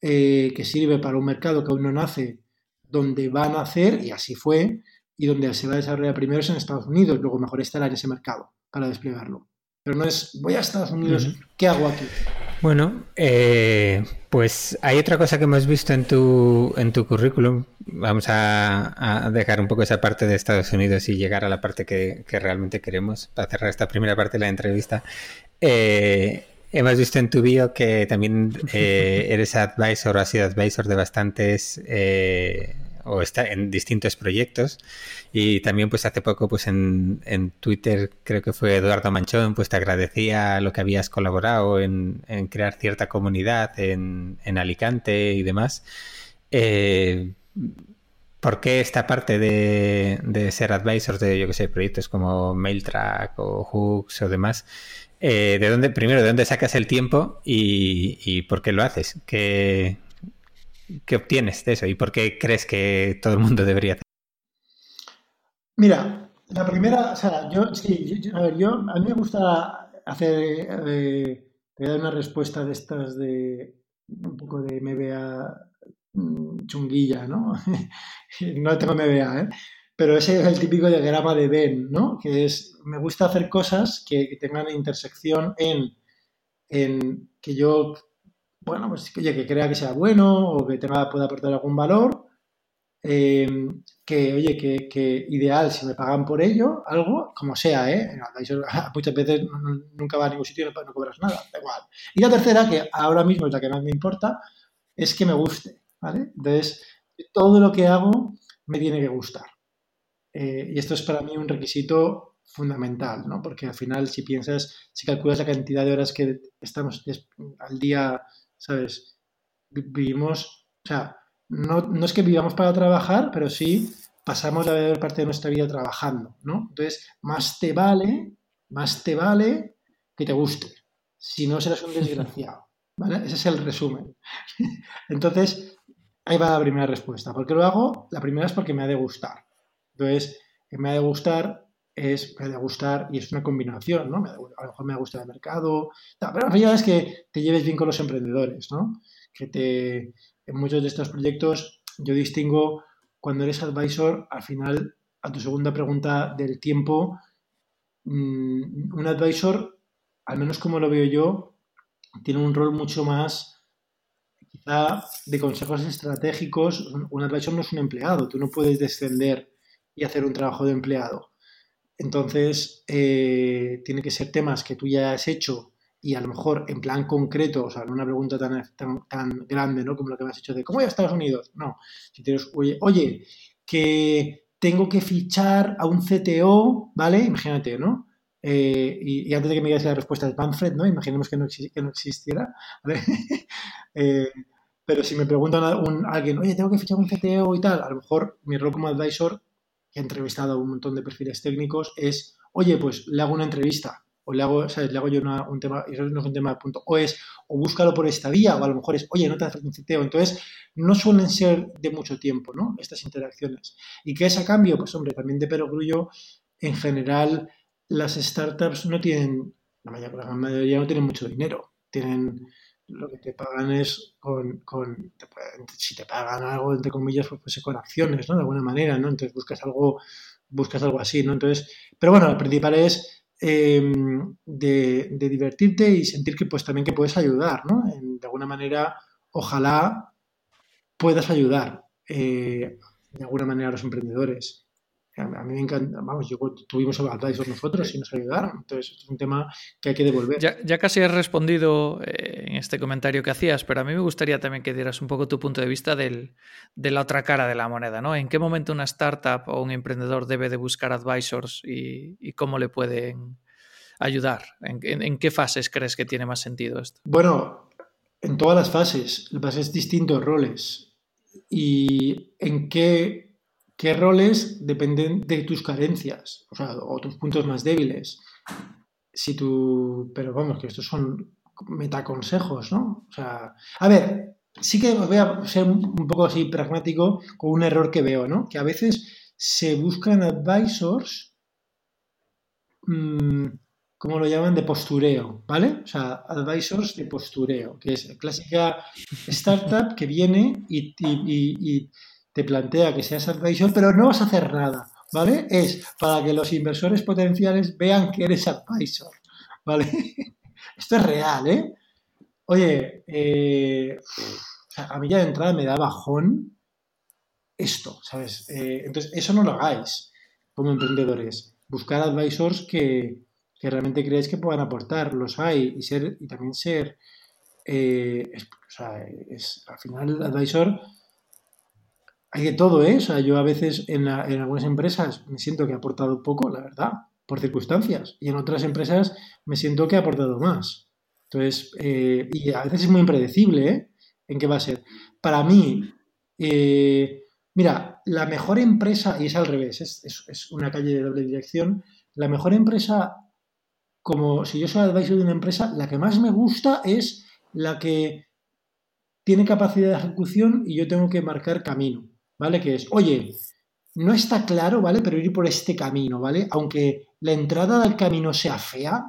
eh, que sirve para un mercado que aún no nace, donde va a nacer, y así fue, y donde se va a desarrollar primero es en Estados Unidos, luego mejor estará en ese mercado para desplegarlo. Pero no es, voy a Estados Unidos, ¿qué hago aquí? Bueno, eh, pues hay otra cosa que hemos visto en tu, en tu currículum. Vamos a, dejar un poco esa parte de Estados Unidos y llegar a la parte que, realmente queremos para cerrar esta primera parte de la entrevista. Eh, hemos visto en tu bio que también eh, *laughs* eres advisor o has sido advisor de bastantes o está en distintos proyectos. Y también pues hace poco pues en, en Twitter creo que fue Eduardo Manchón pues te agradecía lo que habías colaborado en, en crear cierta comunidad en, en Alicante y demás. Eh, ¿Por qué esta parte de, de, ser advisor de, yo que sé, proyectos como MailTrack o Hooks o demás? Eh, ¿De dónde, primero, de dónde sacas el tiempo y, y por qué lo haces? ¿Qué, ¿Qué obtienes de eso y por qué crees que todo el mundo debería hacer? Mira, la primera, o sea, yo, sí, a ver, yo, a mí me gusta hacer, eh, dar una respuesta de estas de un poco de MBA mm, chunguilla, ¿no? *laughs* no tengo MBA, ¿eh? Pero ese es el típico diagrama de Ben, ¿no? Que es, me gusta hacer cosas que, tengan intersección en, en que yo bueno, pues oye, que crea que sea bueno o que tenga, pueda aportar algún valor, eh, que, oye, que, ideal si me pagan por ello, algo, como sea, ¿eh? *laughs* Muchas veces nunca va a ningún sitio y no, cobras nada, da igual. Y la tercera, que ahora mismo es la que más me importa, es que me guste, ¿vale? Entonces, todo lo que hago me tiene que gustar. Eh, y esto es para mí un requisito fundamental, ¿no? Porque al final, si piensas, si calculas la cantidad de horas que estamos al día ¿sabes? Vivimos, o sea, no, no es que vivamos para trabajar, pero sí pasamos la mayor parte de nuestra vida trabajando, ¿no? Entonces, más te vale, más te vale que te guste. Si no, serás un desgraciado. *laughs* ¿Vale? Ese es el resumen. *laughs* Entonces, ahí va la primera respuesta. ¿Por qué lo hago? La primera es porque me ha de gustar. Entonces, me ha de gustar es, me ha de gustar y es una combinación, ¿no? a lo mejor me gusta el mercado, pero al final es que te lleves bien con los emprendedores, ¿no? Que te, en muchos de estos proyectos yo distingo cuando eres advisor, al final, a tu segunda pregunta del tiempo, mm, un advisor, al menos como lo veo yo, tiene un rol mucho más quizá de consejos estratégicos. Un advisor no es un empleado, tú no puedes descender y hacer un trabajo de empleado. Entonces, eh, tiene que ser temas que tú ya has hecho y a lo mejor en plan concreto, o sea, no una pregunta tan, tan, grande, ¿no? Como lo que me has hecho de ¿cómo voy a Estados Unidos? No. Si tienes, oye, oye, que tengo que fichar a un CTO, ¿vale? Imagínate, ¿no? Eh, y, antes de que me digas la respuesta de Manfred, ¿no? Imaginemos que no, que no existiera, ¿vale? *laughs* Eh, pero si me preguntan a, un, alguien, oye, tengo que fichar un CTO y tal, a lo mejor mi rol como advisor entrevistado a un montón de perfiles técnicos, es, oye, pues le hago una entrevista, o le hago, ¿sabes? Le hago yo un tema, y eso no es un tema de punto, o es, o búscalo por esta vía, o a lo mejor es, oye, no te haces un citeo. Entonces, no suelen ser de mucho tiempo, ¿no? Estas interacciones. ¿Y qué es a cambio? Pues, hombre, también de perogrullo, en general, las startups no tienen, la mayoría no tienen mucho dinero, tienen lo que te pagan es con, con si te pagan algo, entre comillas, pues, pues con acciones, ¿no? De alguna manera, ¿no? Entonces buscas algo, buscas algo así, ¿no? Entonces, pero bueno, lo principal es em, de, divertirte y sentir que pues también que puedes ayudar, ¿no? de alguna manera, ojalá puedas ayudar eh, de alguna manera a los emprendedores. A mí me encanta, vamos, yo tuvimos advisors nosotros y nos ayudaron, entonces es un tema que hay que devolver. Ya, casi has respondido eh, en este comentario que hacías, pero a mí me gustaría también que dieras un poco tu punto de vista del, de la otra cara de la moneda, ¿no? ¿En qué momento una startup o un emprendedor debe de buscar advisors y, cómo le pueden ayudar? ¿En, qué fases crees que tiene más sentido esto? Bueno, en todas las fases, fases distintos roles. ¿Y en qué qué roles dependen de tus carencias o, sea, o tus puntos más débiles. Si tú, pero vamos, que estos son metaconsejos, ¿no? O sea, a ver, sí que voy a ser un poco así pragmático con un error que veo, ¿no? Que a veces se buscan advisors, mmm, como lo llaman, de postureo, ¿vale? O sea, advisors de postureo, que es clásica startup que viene y te plantea que seas advisor, pero no vas a hacer nada. ¿vale? Es para que los inversores potenciales vean que eres advisor, ¿vale? *laughs* Esto es real, ¿eh? Oye, eh, a mí ya de entrada me da bajón esto, ¿sabes? Eh, entonces, eso no lo hagáis como emprendedores. Buscar advisors que, realmente creáis que puedan aportar, los hay, y ser, y también ser, eh, o sea, es, al final el advisor hay de todo, ¿eh? O sea, yo a veces en, en algunas empresas me siento que he aportado poco, la verdad, por circunstancias, y en otras empresas me siento que he aportado más. Entonces, eh, y a veces es muy impredecible ¿eh? en qué va a ser. Para mí, eh, mira, la mejor empresa, y es al revés, es, una calle de doble dirección, la mejor empresa, como si yo soy advisor de una empresa, la que más me gusta es la que tiene capacidad de ejecución y yo tengo que marcar camino, ¿vale? Que es, oye, no está claro, ¿vale? Pero ir por este camino, ¿vale? Aunque la entrada del camino sea fea,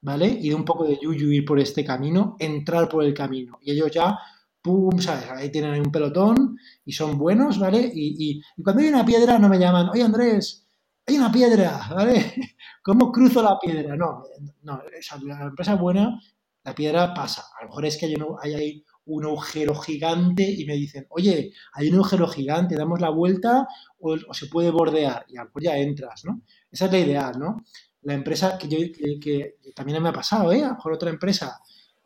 ¿vale? Y de un poco de yuyu ir por este camino, entrar por el camino. Y ellos ya, pum, ¿sabes? Ahí tienen un pelotón y son buenos, ¿vale? Y, cuando hay una piedra no me llaman, oye Andrés, hay una piedra, ¿vale? *laughs* ¿Cómo cruzo la piedra? No, no, la empresa buena, la piedra pasa. A lo mejor es que hay, hay un agujero gigante y me dicen, oye, hay un agujero gigante, damos la vuelta o, se puede bordear y a lo ya entras, ¿no? Esa es la ideal, ¿no? la empresa que, yo, que, también me ha pasado, ¿eh? A lo mejor otra empresa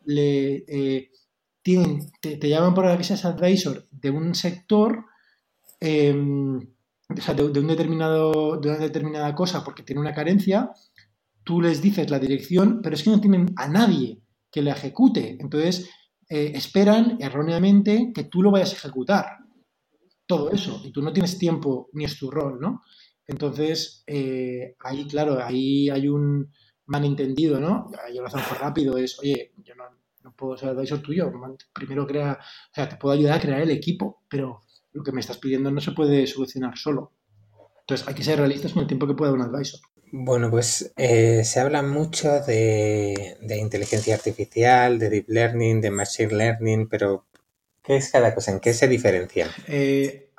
le eh, tienen, te, llaman por la que seas advisor de un sector, em, sea, de, un determinado, de una determinada cosa porque tiene una carencia, tú les dices la dirección, pero es que no tienen a nadie que le ejecute. Entonces, eh, esperan erróneamente que tú lo vayas a ejecutar. Todo eso. Y tú no tienes tiempo ni es tu rol, ¿no? Entonces, eh, ahí, claro, ahí hay un malentendido, ¿no? Yo lo hacemos rápido, es, oye, yo no, puedo ser advisor tuyo, primero crea, o sea, te puedo ayudar a crear el equipo, pero lo que me estás pidiendo no se puede solucionar solo. Entonces, hay que ser realistas con el tiempo que pueda un advisor. Bueno, pues eh, se habla mucho de, de, inteligencia artificial, de deep learning, de machine learning, pero ¿qué es cada cosa? ¿En qué se diferencian? Eh,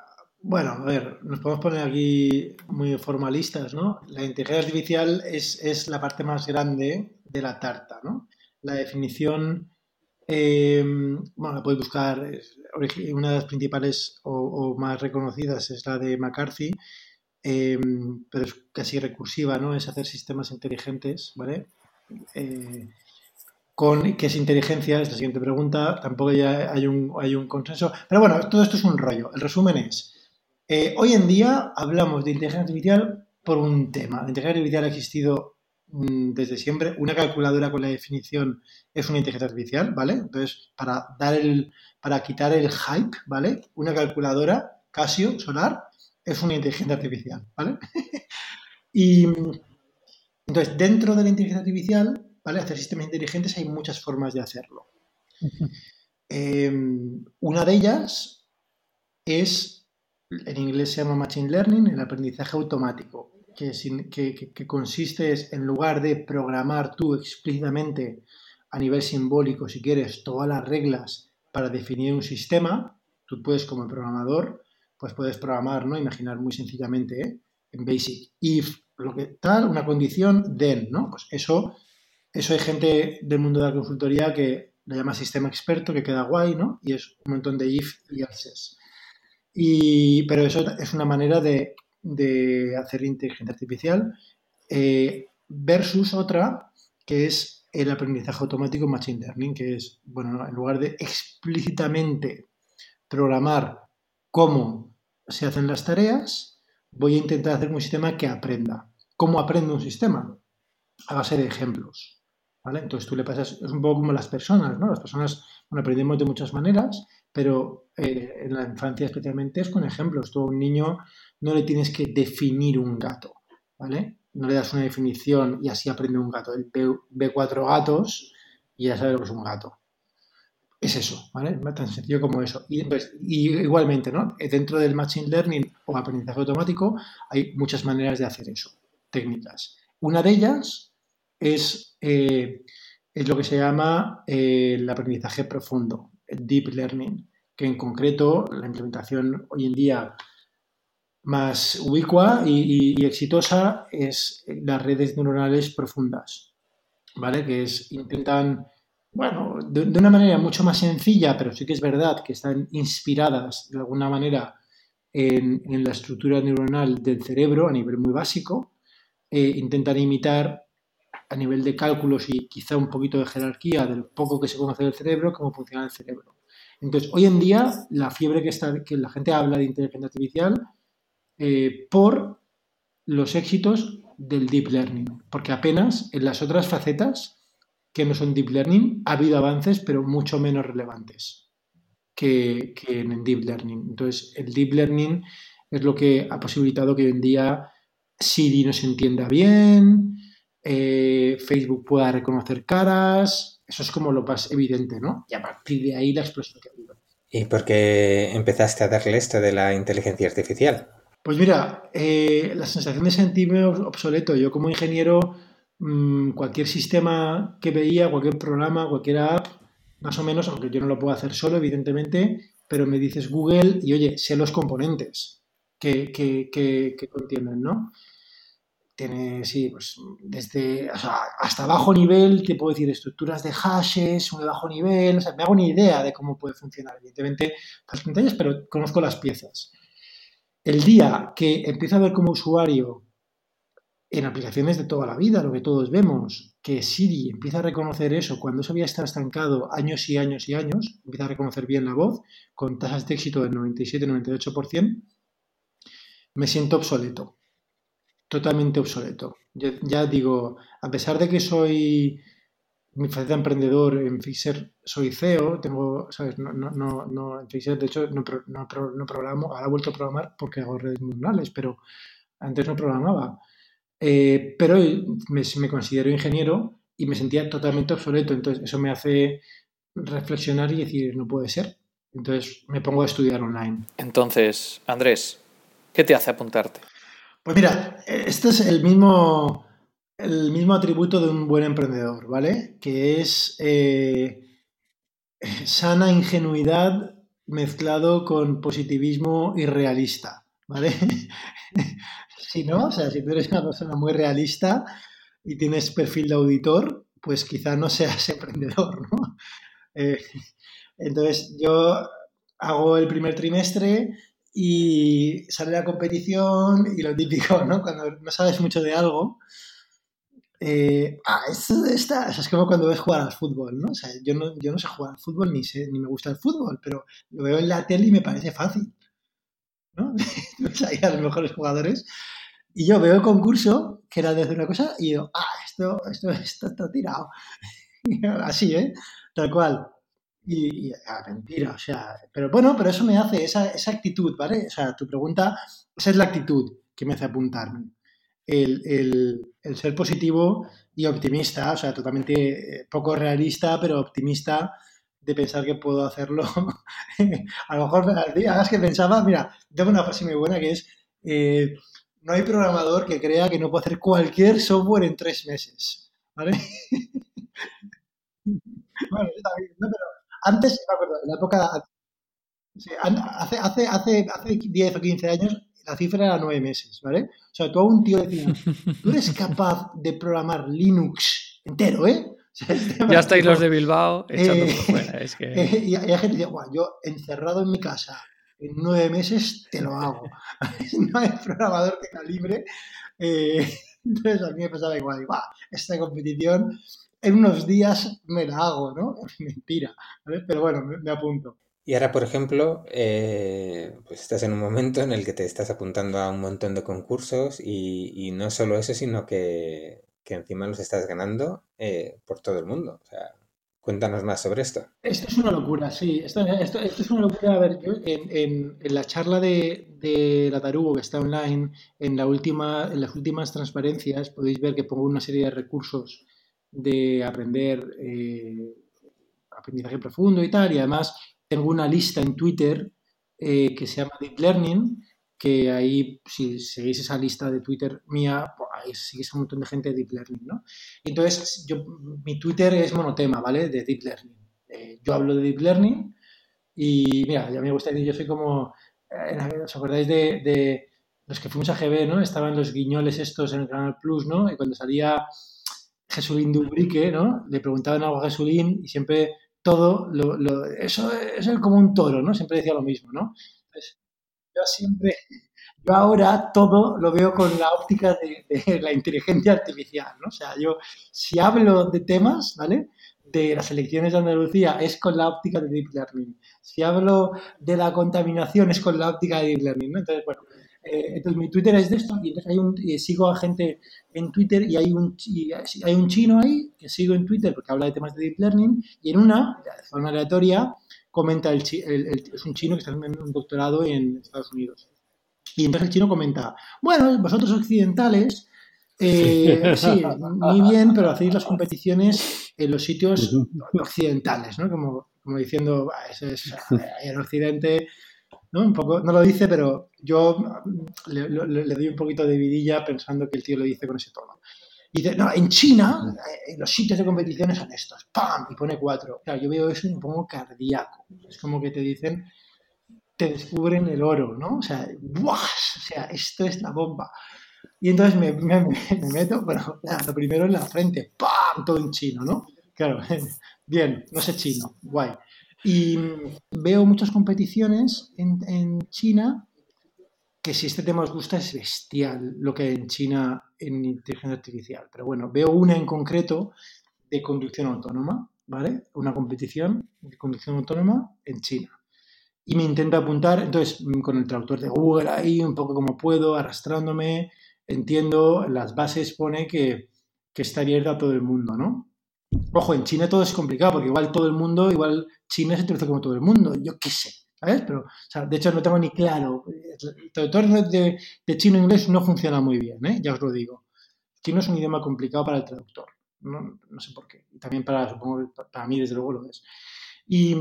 bueno, a ver, nos podemos poner aquí muy formalistas, ¿no? La inteligencia artificial es, la parte más grande de la tarta, ¿no? La definición, eh, bueno, la podéis buscar, una de las principales o, más reconocidas es la de McCarthy, eh, pero es casi recursiva, ¿no? Es hacer sistemas inteligentes, ¿vale? Eh, con qué es inteligencia, es la siguiente pregunta, tampoco ya hay un, hay un consenso, pero bueno, todo esto es un rollo. El resumen es, eh, hoy en día hablamos de inteligencia artificial por un tema. La inteligencia artificial ha existido mm, desde siempre. Una calculadora con la definición es una inteligencia artificial, ¿vale? Entonces, para dar el, para quitar el hype, ¿vale? Una calculadora Casio solar es una inteligencia artificial, ¿vale? *laughs* y entonces, dentro de la inteligencia artificial, ¿vale? Hacer sistemas inteligentes hay muchas formas de hacerlo. Em, una de ellas es en inglés se llama Machine Learning, el aprendizaje automático, que, que, consiste en lugar de programar tú explícitamente a nivel simbólico, si quieres, todas las reglas para definir un sistema, tú puedes como programador, pues puedes programar, ¿no? Imaginar muy sencillamente, ¿eh? en Basic, if, lo que tal, una condición, then, ¿no? Pues eso, eso hay gente del mundo de la consultoría que lo llama sistema experto, que queda guay, ¿no? Y es un montón de if y else's. Y, pero eso es una manera de, hacer inteligencia artificial eh, versus otra que es el aprendizaje automático Machine Learning, que es, bueno, en lugar de explícitamente programar cómo se hacen las tareas, voy a intentar hacer un sistema que aprenda. ¿Cómo aprende un sistema? A base de ejemplos. ¿vale? Entonces tú le pasas, es un poco como las personas, ¿no? Las personas, bueno, aprendemos de muchas maneras pero eh, en la infancia especialmente es con ejemplos. Tú a un niño no le tienes que definir un gato, ¿vale? No le das una definición y así aprende un gato. Él ve, cuatro gatos y ya sabe lo que es un gato. Es eso, ¿vale? Tan sencillo como eso. Y, igualmente, ¿no? Dentro del Machine Learning o aprendizaje automático hay muchas maneras de hacer eso, técnicas. Una de ellas es, eh, lo que se llama eh, el aprendizaje profundo, Deep Learning, que en concreto la implementación hoy en día más ubicua y, exitosa es las redes neuronales profundas, ¿vale? Que intentan, bueno, de, una manera mucho más sencilla, pero sí que es verdad que están inspiradas de alguna manera en, la estructura neuronal del cerebro a nivel muy básico, eh, intentan imitar a nivel de cálculos y quizá un poquito de jerarquía del poco que se conoce del cerebro, cómo funciona el cerebro. Entonces, hoy en día, la fiebre que, está, que la gente habla de inteligencia artificial eh, por los éxitos del deep learning, porque apenas en las otras facetas que no son deep learning ha habido avances, pero mucho menos relevantes que, en el deep learning. Entonces, el deep learning es lo que ha posibilitado que hoy en día Siri no se entienda bien, eh, Facebook pueda reconocer caras, eso es como lo más evidente, ¿no? Y a partir de ahí la explosión que ha habido. ¿Y por qué empezaste a darle esto de la inteligencia artificial? Pues mira, eh, la sensación de sentirme obsoleto. Yo como ingeniero, mm, cualquier sistema que veía, cualquier programa, cualquier app, más o menos, aunque yo no lo puedo hacer solo, evidentemente, pero me dices Google y oye, sé los componentes que, que, que contienen, ¿no? tiene, sí, pues desde hasta bajo nivel, te puedo decir estructuras de hashes, un bajo nivel, o sea, me hago una idea de cómo puede funcionar. Evidentemente, las pantallas, pero conozco las piezas. El día que empiezo a ver como usuario en aplicaciones de toda la vida, lo que todos vemos, que Siri empieza a reconocer eso cuando eso había estado estancado años y años y años, empieza a reconocer bien la voz, con tasas de éxito del 97-98%, me siento obsoleto totalmente obsoleto. Ya, digo, a pesar de que soy mi faceta emprendedor en Fixer, soy CEO, tengo, ¿sabes? No, no, no, no en Fixer, de hecho, no, no, no, programo, ahora he vuelto a programar porque hago redes neuronales, pero antes no programaba. Eh, pero me, me considero ingeniero y me sentía totalmente obsoleto, entonces eso me hace reflexionar y decir, no puede ser. Entonces me pongo a estudiar online. Entonces, Andrés, ¿qué te hace apuntarte? Pues mira, este es el mismo, el mismo atributo de un buen emprendedor, ¿vale? Que es eh, *laughs* sana ingenuidad mezclado con positivismo irrealista, ¿vale? *laughs* si no, o sea, si tú eres una persona muy realista y tienes perfil de auditor, pues quizá no seas *laughs* emprendedor, ¿no? Eh, entonces, yo hago el primer trimestre y sale la competición y lo típico, ¿no? Cuando no sabes mucho de algo. Eh, ah, esto está, es como cuando ves jugar al fútbol, ¿no? O sea, yo no, yo no sé jugar al fútbol ni, sé, ni me gusta el fútbol, pero lo veo en la tele y me parece fácil, ¿no? *laughs* Ahí a los mejores jugadores. Y yo veo el concurso, que era de hacer una cosa, y digo, ah, esto, esto, esto está tirado. *laughs* Así, ¿eh? Tal cual. Y, ah, mentira, o sea, pero bueno, pero eso me hace, esa, esa actitud, ¿vale? O sea, tu pregunta, esa es la actitud que me hace apuntarme. El, el, el, ser positivo y optimista, o sea, totalmente eh, poco realista, pero optimista de pensar que puedo hacerlo. *laughs* a lo mejor hagas que pensaba, mira, tengo una frase muy buena que es, eh, no hay programador que crea que no puede hacer cualquier software en tres meses, ¿vale? *laughs* bueno, está bien, ¿no? Pero antes, me acuerdo, en la época. hace, hace, hace, hace 10 o 15 años la cifra era 9 meses, ¿vale? O sea, tú a un tío decía, tú eres capaz de programar Linux entero, ¿eh? ya estáis los de Bilbao echando *laughs* eh, fuera. Es que... Eh, y, hay gente que dice, yo encerrado en mi casa en nueve meses te lo hago. *laughs* no hay programador que calibre. Eh, *laughs* entonces a mí me pasaba igual, esta competición en unos días me la hago, ¿no? *laughs* Mentira, ¿vale? Pero bueno, me, apunto. Y ahora, por ejemplo, eh, pues estás en un momento en el que te estás apuntando a un montón de concursos y, no solo eso, sino que, encima los estás ganando eh, por todo el mundo. O sea, cuéntanos más sobre esto. Esto es una locura, sí. Esto, es una locura. A ver, yo en, la charla de, de, la Tarugo que está online, en, la última, en las últimas transparencias podéis ver que pongo una serie de recursos de aprender eh, aprendizaje profundo y tal. Y además tengo una lista en Twitter eh, que se llama Deep Learning, que ahí, si seguís esa lista de Twitter mía, pues ahí seguís un montón de gente de Deep Learning, ¿no? Entonces, yo, mi Twitter es monotema, ¿vale? De Deep Learning. Eh, yo hablo de Deep Learning y, mira, ya me gusta decir, yo soy como, ¿os acordáis de, los que fuimos a GB, ¿no? Estaban los guiñoles estos en el Canal Plus, ¿no? Y cuando salía Jesulín Dubrique, ¿no? Le preguntaban algo a Jesulín y siempre todo, lo, lo, eso es como un toro, ¿no? Siempre decía lo mismo, ¿no? Entonces, yo siempre, yo ahora todo lo veo con la óptica de, la inteligencia artificial, ¿no? O sea, yo si hablo de temas, ¿vale? De las elecciones de Andalucía es con la óptica de Deep Learning. Si hablo de la contaminación es con la óptica de Deep Learning. Entonces, bueno, eh, entonces mi Twitter es de esto y entonces hay un, sigo a gente en Twitter y hay un, y hay un chino ahí que sigo en Twitter porque habla de temas de Deep Learning y en una, de forma aleatoria, comenta, el, el, el, es un chino que está haciendo un doctorado en Estados Unidos. Y entonces el chino comenta, bueno, vosotros occidentales, eh, *laughs* sí, muy bien, pero hacéis las competiciones en los sitios occidentales, ¿no? Como, como diciendo, eso es, en Occidente ¿no? Un poco, no lo dice, pero yo le, le, le, doy un poquito de vidilla pensando que el tío lo dice con ese tono. Y dice, no, en China eh, los sitios de competición son estos, ¡pam! Y pone cuatro. Claro, yo veo eso y me pongo cardíaco. Es como que te dicen, te descubren el oro, ¿no? O sea, ¡buah! O sea, esto es la bomba. Y entonces me, me, me meto, bueno, lo primero en la frente, ¡pam! Todo en chino, ¿no? Claro, *laughs* bien, no sé chino, guay. Y veo muchas competiciones en, en, China que si este tema os gusta es bestial lo que hay en China en inteligencia artificial. Pero bueno, veo una en concreto de conducción autónoma, ¿vale? Una competición de conducción autónoma en China. Y me intento apuntar, entonces, con el traductor de Google ahí, un poco como puedo, arrastrándome, entiendo, las bases pone que, que está abierta a todo el mundo, ¿no? Ojo, en China todo es complicado, porque igual todo el mundo, igual China se utiliza como todo el mundo, yo qué sé, ¿sabes? Pero, o sea, de hecho no tengo ni claro. El traductor de, de chino a inglés no funciona muy bien, ¿eh? ya os lo digo. Chino es un idioma complicado para el traductor, no, no sé por qué. También para, supongo, para mí desde luego lo es. Y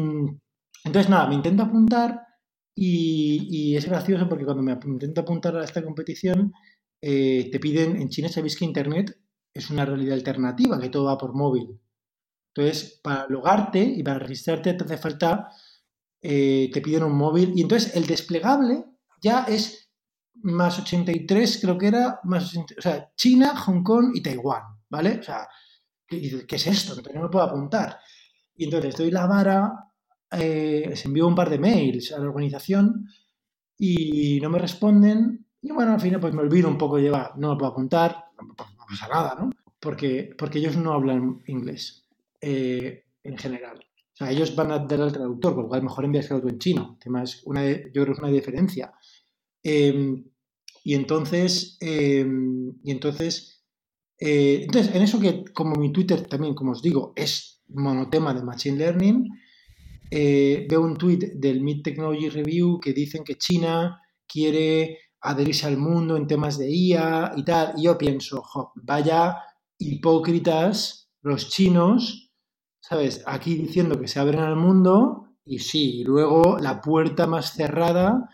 entonces, nada, me intento apuntar y, es gracioso porque cuando me intento apuntar a esta competición, eh, te piden, en China sabéis que Internet es una realidad alternativa, que todo va por móvil. Entonces, para logarte y para registrarte te hace falta, eh, te piden un móvil y entonces el desplegable ya es más 83, creo que era, más 80, o sea, China, Hong Kong y Taiwán, ¿vale? O sea, ¿qué, qué es esto? Entonces no me puedo apuntar. Y entonces doy la vara, eh, les envío un par de mails a la organización y no me responden. Y bueno, al final pues me olvido un poco, lleva, no me puedo apuntar, no pasa nada, ¿no? Porque, porque ellos no hablan inglés eh, en general. O sea, ellos van a dar al traductor, por lo cual mejor envíaselo tú en chino. Es una, yo creo que es una diferencia. Eh, y entonces, eh, y entonces, eh, entonces, en eso que como mi Twitter también, como os digo, es monotema de Machine Learning, eh, veo un tweet del Mid Technology Review que dicen que China quiere adherirse al mundo en temas de IA y tal. Y yo pienso, vaya hipócritas los chinos, ¿sabes? Aquí diciendo que se abren al mundo y sí, y luego la puerta más cerrada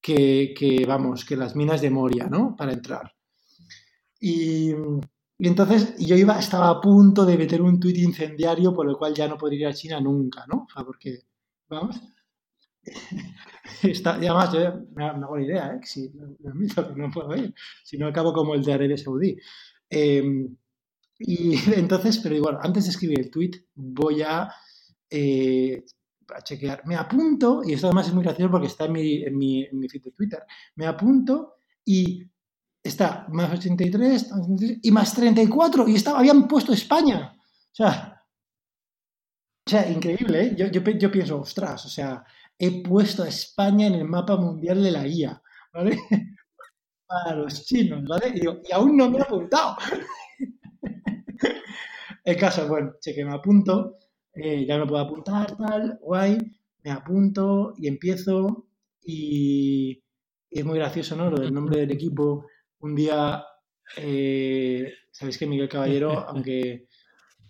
que, que, vamos, que las minas de Moria, ¿no? Para entrar. Y, y entonces yo iba, estaba a punto de meter un tuit incendiario por el cual ya no podría ir a China nunca, ¿no? O sea, porque, vamos, *laughs* Está, y además, me, me hago la idea, ¿eh? si no, no, puedo ir, si no acabo como el de Arabia Saudí. Eh, y *laughs* entonces, pero igual, antes de escribir el tweet, voy a, eh, chequear. Me apunto, y esto además es muy gracioso porque está en mi, en mi, en mi feed de Twitter. Me apunto y está más 83, y más 34, y estaba, habían puesto España. O sea, o sea increíble, ¿eh? Yo, yo, pienso, ostras, o sea, he puesto a España en el mapa mundial de la IA, ¿vale? *laughs* Para los chinos, ¿vale? Y, digo, y aún no me he apuntado. *laughs* El caso, bueno, cheque, me apunto, eh, ya me puedo apuntar, tal, guay, me apunto y empiezo y, y, es muy gracioso, ¿no? Lo del nombre del equipo. Un día, eh, sabéis que Miguel Caballero, *laughs* aunque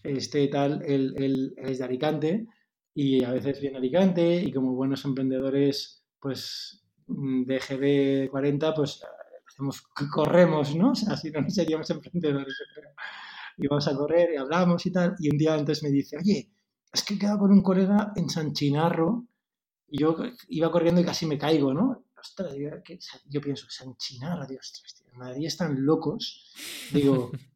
esté tal, él, él, él es de Alicante y a veces viene Alicante y como buenos emprendedores, pues de GB 40, pues hacemos, corremos, ¿no? O sea, si no, no seríamos emprendedores, yo creo y vamos a correr y hablamos y tal. Y un día antes me dice, oye, es que he quedado con un colega en San Chinarro y yo iba corriendo y casi me caigo, ¿no? Ostras, yo, que- yo pienso, San Chinarro, Dios, ostras, tío, en Madrid están locos. Digo, *laughs*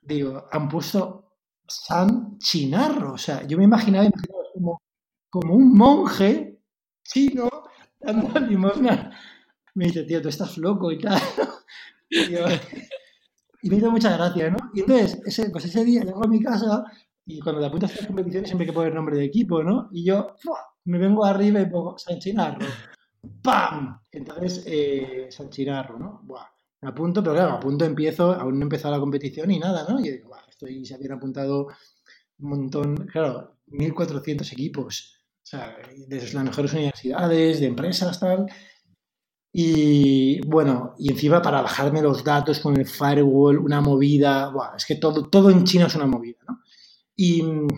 digo, han puesto San Chinarro. O sea, yo me imaginaba, imaginaba como, como un monje chino dando *laughs* limosna. Me dice, tío, tú estás loco y tal. *laughs* Y, yo- y me hizo mucha gracia, ¿no? Y entonces, ese, pues ese día llego a mi casa y cuando te apuntas a las competiciones siempre hay que poner nombre de equipo, ¿no? Y yo ¡fua! me vengo arriba y pongo San Chinarro. ¡Pam! Entonces, eh, San Chinarro, ¿no? Buah, me apunto, pero claro, a punto empiezo, aún no empezado la competición y nada, ¿no? Y digo, "Buah, estoy, se habían apuntado un montón, claro, 1.400 equipos, o sea, desde las mejores universidades, de empresas, tal. Y bueno, y encima para bajarme los datos con el firewall, una movida, buah, es que todo, todo en China es una movida, ¿no? Y mm,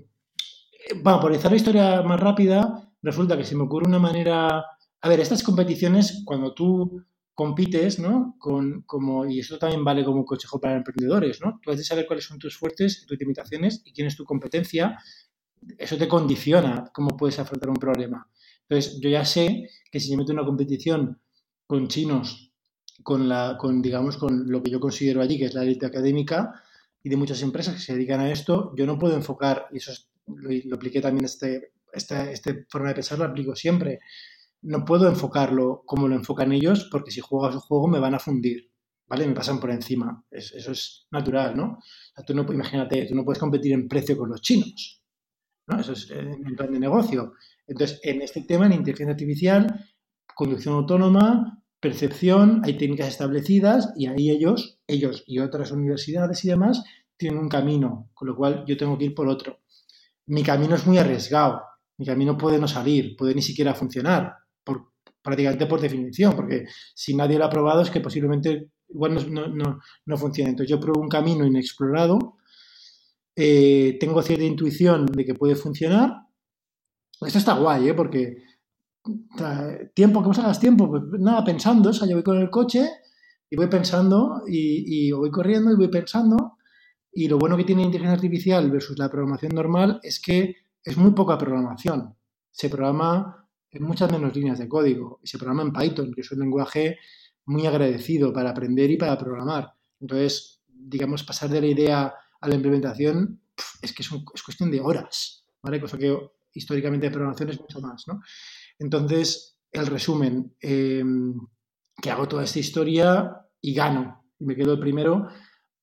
bueno, por empezar la historia más rápida, resulta que se me ocurre una manera. A ver, estas competiciones, cuando tú compites, ¿no? Con, como, y esto también vale como consejo para emprendedores, ¿no? Tú has de saber cuáles son tus fuertes, tus limitaciones y quién es tu competencia. Eso te condiciona cómo puedes afrontar un problema. Entonces, yo ya sé que si yo meto una competición con chinos, con, la, con, digamos, con lo que yo considero allí, que es la élite académica, y de muchas empresas que se dedican a esto, yo no puedo enfocar, y eso es- lo, lo apliqué también, este, esta, esta forma de pensar, lo aplico siempre. No puedo enfocarlo como lo enfocan ellos, porque si juego a su juego me van a fundir, ¿vale? Me pasan por encima. Es- eso es natural, ¿no? Tú no, imagínate, tú no puedes competir en precio con los chinos, ¿no? Eso es eh, en plan de negocio. Entonces, en este tema, en inteligencia artificial, conducción autónoma, percepción, hay técnicas establecidas y ahí ellos, ellos y otras universidades y demás tienen un camino, con lo cual yo tengo que ir por otro. Mi camino es muy arriesgado, mi camino puede no salir, puede ni siquiera funcionar, prácticamente por definición, porque si nadie lo ha probado es que posiblemente igual no, no, no, funcione. Entonces yo pruebo un camino inexplorado, eh, tengo cierta intuición de que puede funcionar. Esto está guay, ¿eh? porque tiempo, que vos hagas tiempo, pues nada, pensando, o sea, yo voy con el coche y voy pensando y, y voy corriendo y voy pensando y lo bueno que tiene la inteligencia artificial versus la programación normal es que es muy poca programación. Se programa en muchas menos líneas de código y se programa en Python, que es un lenguaje muy agradecido para aprender y para programar. Entonces, digamos, pasar de la idea a la implementación es que es, un- es cuestión de horas, ¿vale? Cosa que históricamente de programación es mucho más, ¿no? Entonces, el resumen, eh, que hago toda esta historia y gano. Y me quedo el primero,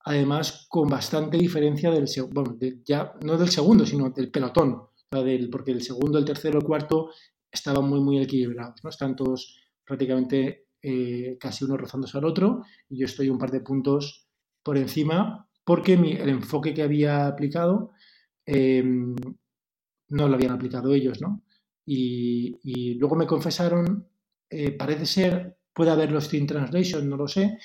además con bastante diferencia del segundo, bueno, ya no del segundo, sino del pelotón. Del, porque el segundo, el tercero, el cuarto estaban muy, muy equilibrados. ¿no? Están todos prácticamente eh, casi uno rozándose al otro y yo estoy un par de puntos por encima porque mi- el enfoque que había aplicado eh, no lo habían aplicado ellos, ¿no? Y, luego me confesaron, eh, parece ser, puede haber los Team Translation, no lo sé,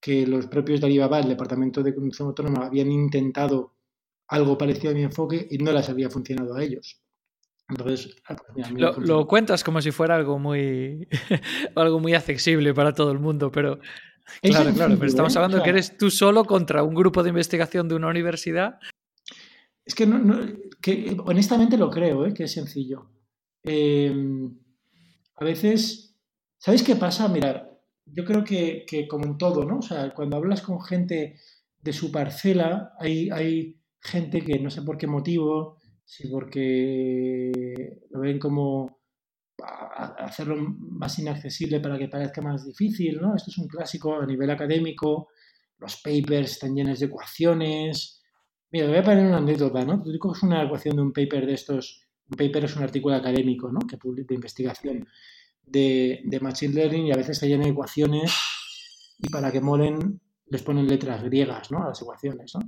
que los propios de Alibaba, el departamento de conducción autónoma, habían intentado algo parecido a mi enfoque y no les había funcionado a ellos. Entonces, Lo, lo cuentas como si fuera algo muy, *laughs* algo muy accesible para todo el mundo, pero Es claro, claro, pero estamos ¿eh? hablando que eres tú solo contra un grupo de investigación de una universidad. Es que, no, no- que honestamente lo creo, ¿eh? que es sencillo. Eh, a veces, ¿sabéis qué pasa? Mirar, yo creo que, que como en todo, ¿no? O sea, cuando hablas con gente de su parcela, hay, hay gente que no sé por qué motivo, si porque lo ven como hacerlo más inaccesible para que parezca más difícil, ¿no? Esto es un clásico a nivel académico, los papers están llenos de ecuaciones. Mira, voy a poner una anécdota, ¿no? Tú coges una ecuación de un paper de estos, un paper es un artículo académico, ¿no? Que publica de investigación de, de Machine Learning y a veces está lleno de ecuaciones y para que molen les ponen letras griegas, ¿no? A las ecuaciones, ¿no?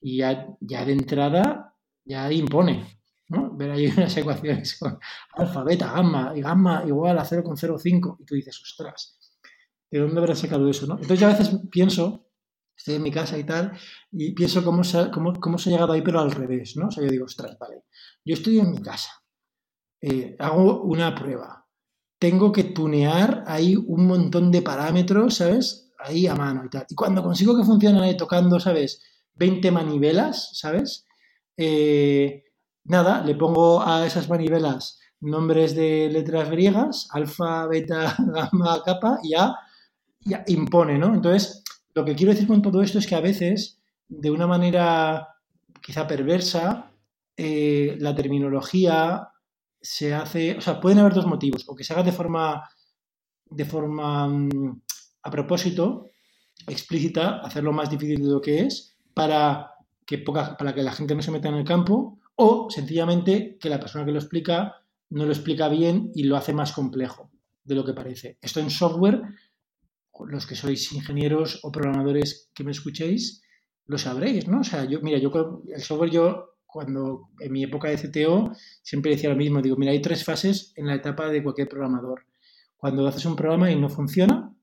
Y ya, ya de entrada ya impone, ¿no? Ver ahí *laughs* unas ecuaciones con alfa, beta, gamma, y gamma igual a 0,05 y tú dices, ostras, ¿de dónde habrá sacado eso, no? Entonces yo a veces pienso, estoy en mi casa y tal, y pienso cómo se, ha- cómo, cómo se ha llegado ahí, pero al revés, ¿no? O sea, yo digo, ostras, vale, yo estoy en mi casa, eh, hago una prueba, tengo que tunear ahí un montón de parámetros, ¿sabes? Ahí a mano y tal. Y cuando consigo que funcionen ahí tocando, ¿sabes? 20 manivelas, ¿sabes? Eh, nada, le pongo a esas manivelas nombres de letras griegas, alfa, beta, *laughs* gamma, kappa, y ya, ya impone, ¿no? Entonces, lo que quiero decir con todo esto es que a veces, de una manera quizá perversa, eh, la terminología se hace, o sea, pueden haber dos motivos, o que se haga de forma, de forma mm, a propósito, explícita, hacerlo más difícil de lo que es, para que, poca, para que la gente no se meta en el campo, o sencillamente que la persona que lo explica no lo explica bien y lo hace más complejo de lo que parece. Esto en software, los que sois ingenieros o programadores que me escuchéis, lo sabréis, ¿no? O sea, yo, mira, yo el software yo cuando en mi época de CTO siempre decía lo mismo, digo, mira, hay tres fases en la etapa de cualquier programador. Cuando haces un programa y no funciona,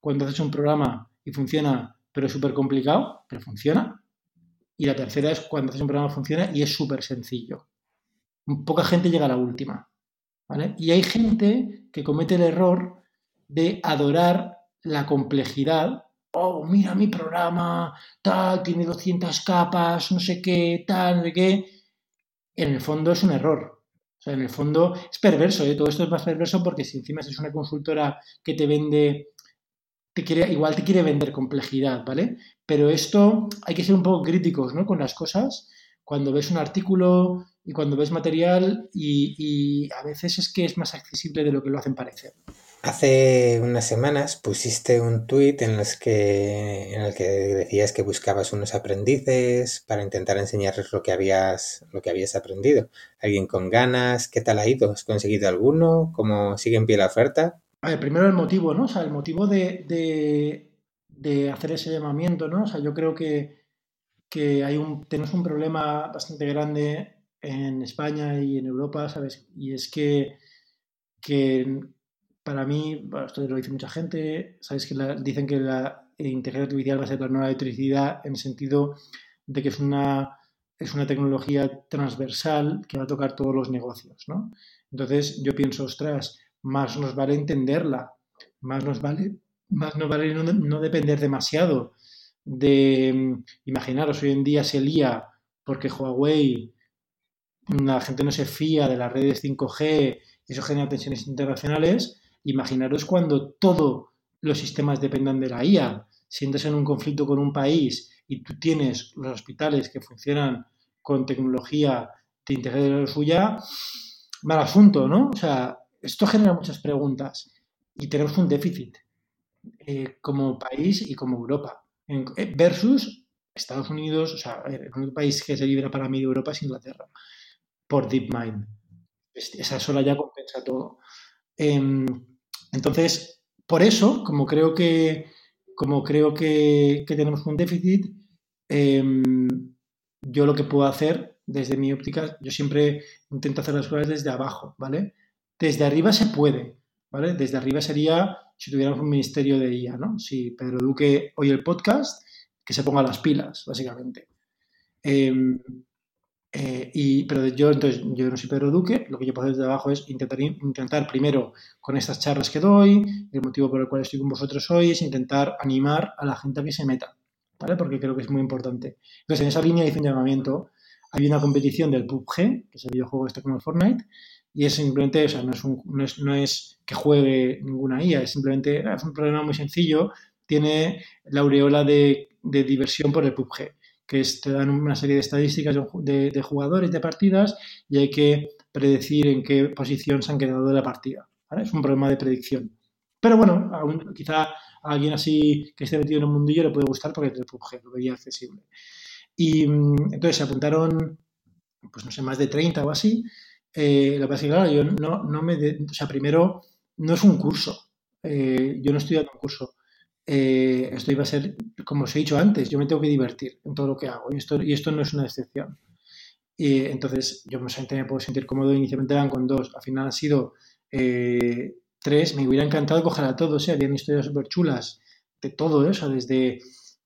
cuando haces un programa y funciona, pero es súper complicado, pero funciona, y la tercera es cuando haces un programa funciona y es súper sencillo. Poca gente llega a la última. ¿vale? Y hay gente que comete el error de adorar la complejidad oh, mira mi programa, tal, tiene 200 capas, no sé qué, tal, no sé qué. En el fondo es un error. O sea, en el fondo es perverso, ¿eh? todo esto es más perverso porque si encima es una consultora que te vende, te quiere, igual te quiere vender complejidad, ¿vale? Pero esto hay que ser un poco críticos, ¿no? Con las cosas. Cuando ves un artículo y cuando ves material y, a veces es que es más accesible de lo que lo hacen parecer. Hace unas semanas pusiste un tuit en, que, en el que decías que buscabas unos aprendices para intentar enseñarles lo que habías, lo que habías aprendido. ¿Alguien con ganas? ¿Qué tal ha ido? ¿Has conseguido alguno? ¿Cómo sigue en pie la oferta? Primero el motivo, ¿no? El motivo de, hacer ese llamamiento, ¿no? O sea, yo creo que, que hay un, tenemos un problema bastante grande en España y en Europa, ¿sabes? Y es que, que para mí, esto lo dice mucha gente, sabes que dicen que la inteligencia artificial va a ser la nueva electricidad en el sentido de que es una, es una tecnología transversal que va a tocar todos los negocios, ¿no? Entonces yo pienso, ostras, más nos vale entenderla, más nos vale, más nos vale no, depender demasiado de, imaginaros, hoy en día se lía porque Huawei, la gente no se fía de las redes 5G, eso genera tensiones internacionales, Imaginaros cuando todos los sistemas dependan de la IA. Si entras en un conflicto con un país y tú tienes los hospitales que funcionan con tecnología de inteligencia suya, mal asunto, ¿no? O sea, esto genera muchas preguntas y tenemos un déficit eh, como país y como Europa. Eh, versus Estados Unidos, o sea, el único país que se libra para mí de Europa es Inglaterra, por DeepMind. Esa sola ya compensa todo. Em, entonces, por eso, como creo que, como creo que, tenemos un déficit, em, yo lo que puedo hacer desde mi óptica, yo siempre intento hacer las cosas desde abajo, ¿vale? Desde arriba se puede, ¿vale? Desde arriba sería si tuviéramos un ministerio de IA, ¿no? Si Pedro Duque oye el podcast, que se ponga las pilas, básicamente. Em, eh, y, pero yo, entonces, yo no soy Pedro Duque, lo que yo puedo hacer desde abajo es intentar, intentar primero con estas charlas que doy, el motivo por el cual estoy con vosotros hoy es intentar animar a la gente a que se meta, ¿vale? Porque creo que es muy importante. Entonces, en esa línea hice un llamamiento. Hay una competición del PUBG, que es el videojuego este como el Fortnite, y es simplemente, o sea, no es, no es, es que juegue ninguna IA, es simplemente, es un problema muy sencillo, tiene la aureola de, diversión por el PUBG que te dan una serie de estadísticas de, jugadores de partidas y hay que predecir en qué posición se han quedado de la partida. Es un problema de predicción. Pero bueno, quizá a alguien así que esté metido en un mundillo le puede gustar porque el PUBG lo veía accesible. Y mm, entonces se apuntaron, pues no sé, más de 30 o así. Eh, lo que pasa es que, claro, yo no, no me... o sea, primero, no es un curso. Eh, yo no estoy dando un curso eh, esto iba a ser, como os he dicho antes, yo me tengo que divertir en todo lo que hago y esto, y esto no es una excepción. Y entonces yo me, me puedo sentir cómodo, inicialmente eran con dos, al final han sido eh, tres, me hubiera encantado coger a todos, ¿eh? habían historias súper chulas de todo eso, desde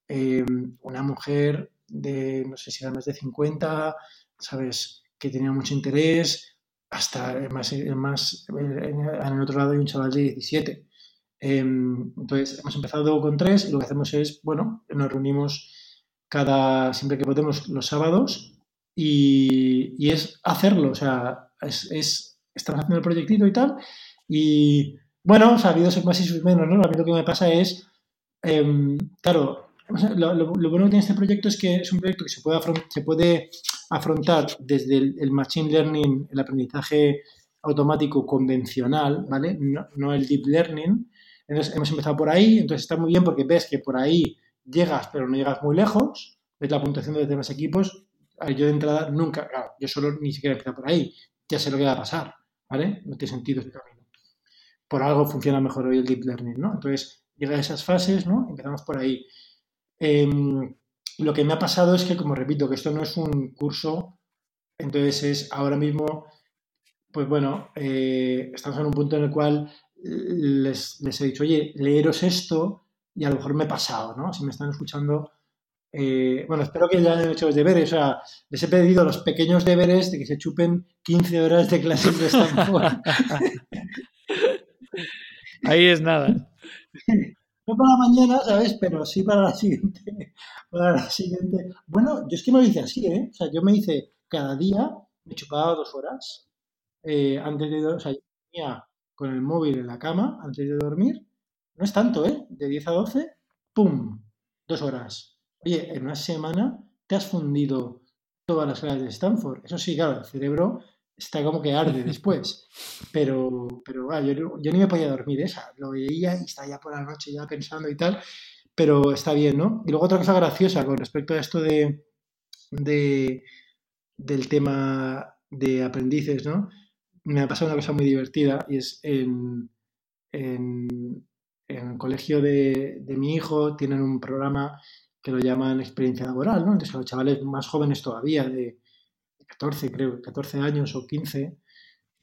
eh, una mujer de, no sé si era más de 50, ¿sabes? Que tenía mucho interés, hasta más, más en el otro lado hay un chaval de 17 Em, entonces, hemos empezado con tres y lo que hacemos es, bueno, nos reunimos cada, siempre que podemos los sábados y, es hacerlo, o sea, es, estamos haciendo el proyectito y tal. Y bueno, o sea, ha habido más y sus menos, ¿no? A mí lo que me pasa es, em, claro, lo, bueno que tiene este proyecto es que es un proyecto que se puede, se puede afrontar desde el, Machine Learning, el aprendizaje automático convencional, ¿vale? No, el Deep Learning. Entonces, hemos empezado por ahí, entonces está muy bien porque ves que por ahí llegas, pero no llegas muy lejos, ves la puntuación de los demás equipos. Yo de entrada nunca, claro, yo solo ni siquiera he empezado por ahí, ya sé lo que va a pasar, ¿vale? No tiene sentido este camino. Por algo funciona mejor hoy el Deep Learning, ¿no? Entonces, llega a esas fases, ¿no? Empezamos por ahí. Em, lo que me ha pasado es que, como repito, que esto no es un curso, entonces es ahora mismo, pues bueno, eh, estamos en un punto en el cual les, he dicho, oye, leeros esto y a lo mejor me he pasado, ¿no? Si me están escuchando, eh, bueno, espero que ya hayan hecho los deberes, o sea, les he pedido los pequeños deberes de que se chupen 15 horas de clases de Stanford. *laughs* Ahí es nada. *laughs* No para mañana, ¿sabes? Pero sí para la *laughs* siguiente. Para la siguiente. Bueno, yo es que me lo hice así, ¿eh? O sea, yo me hice cada día, me chupaba dos horas eh, antes de. O sea, yo tenía con el móvil en la cama antes de dormir. No es tanto, ¿eh? De 10 a 12, ¡pum! Dos horas. Oye, en una semana te has fundido todas las clases de Stanford. Eso sí, claro, el cerebro está como que arde *laughs* después. Pero, pero ah, yo, yo, ni me podía dormir esa. Lo veía y estaba ya por la noche ya pensando y tal. Pero está bien, ¿no? Y luego otra cosa graciosa con respecto a esto de, de del tema de aprendices, ¿no? Me ha pasado una cosa muy divertida y es en, en, el colegio de, de, mi hijo tienen un programa que lo llaman experiencia laboral, ¿no? Entonces a los chavales más jóvenes todavía, de 14, creo, 14 años o 15,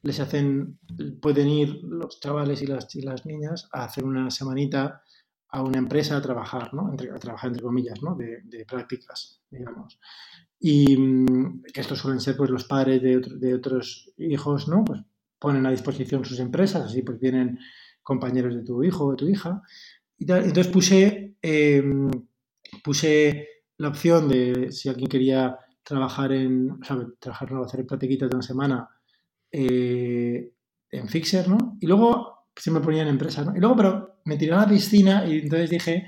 les hacen, pueden ir los chavales y las, niñas a hacer una semanita a una empresa a trabajar, ¿no? Entre, a trabajar entre comillas, ¿no? De, prácticas, digamos. Y mm, que estos suelen ser pues los padres de, otros hijos, ¿no? Pues ponen a disposición sus empresas, así pues vienen compañeros de tu hijo o de tu hija. Y. Entonces puse, eh, puse la opción de si alguien quería trabajar en, o trabajar, no, hacer de una semana eh, en Fixer, ¿no? Y luego se me ponía en empresa, ¿no? Y luego, pero me tiré a la piscina y entonces dije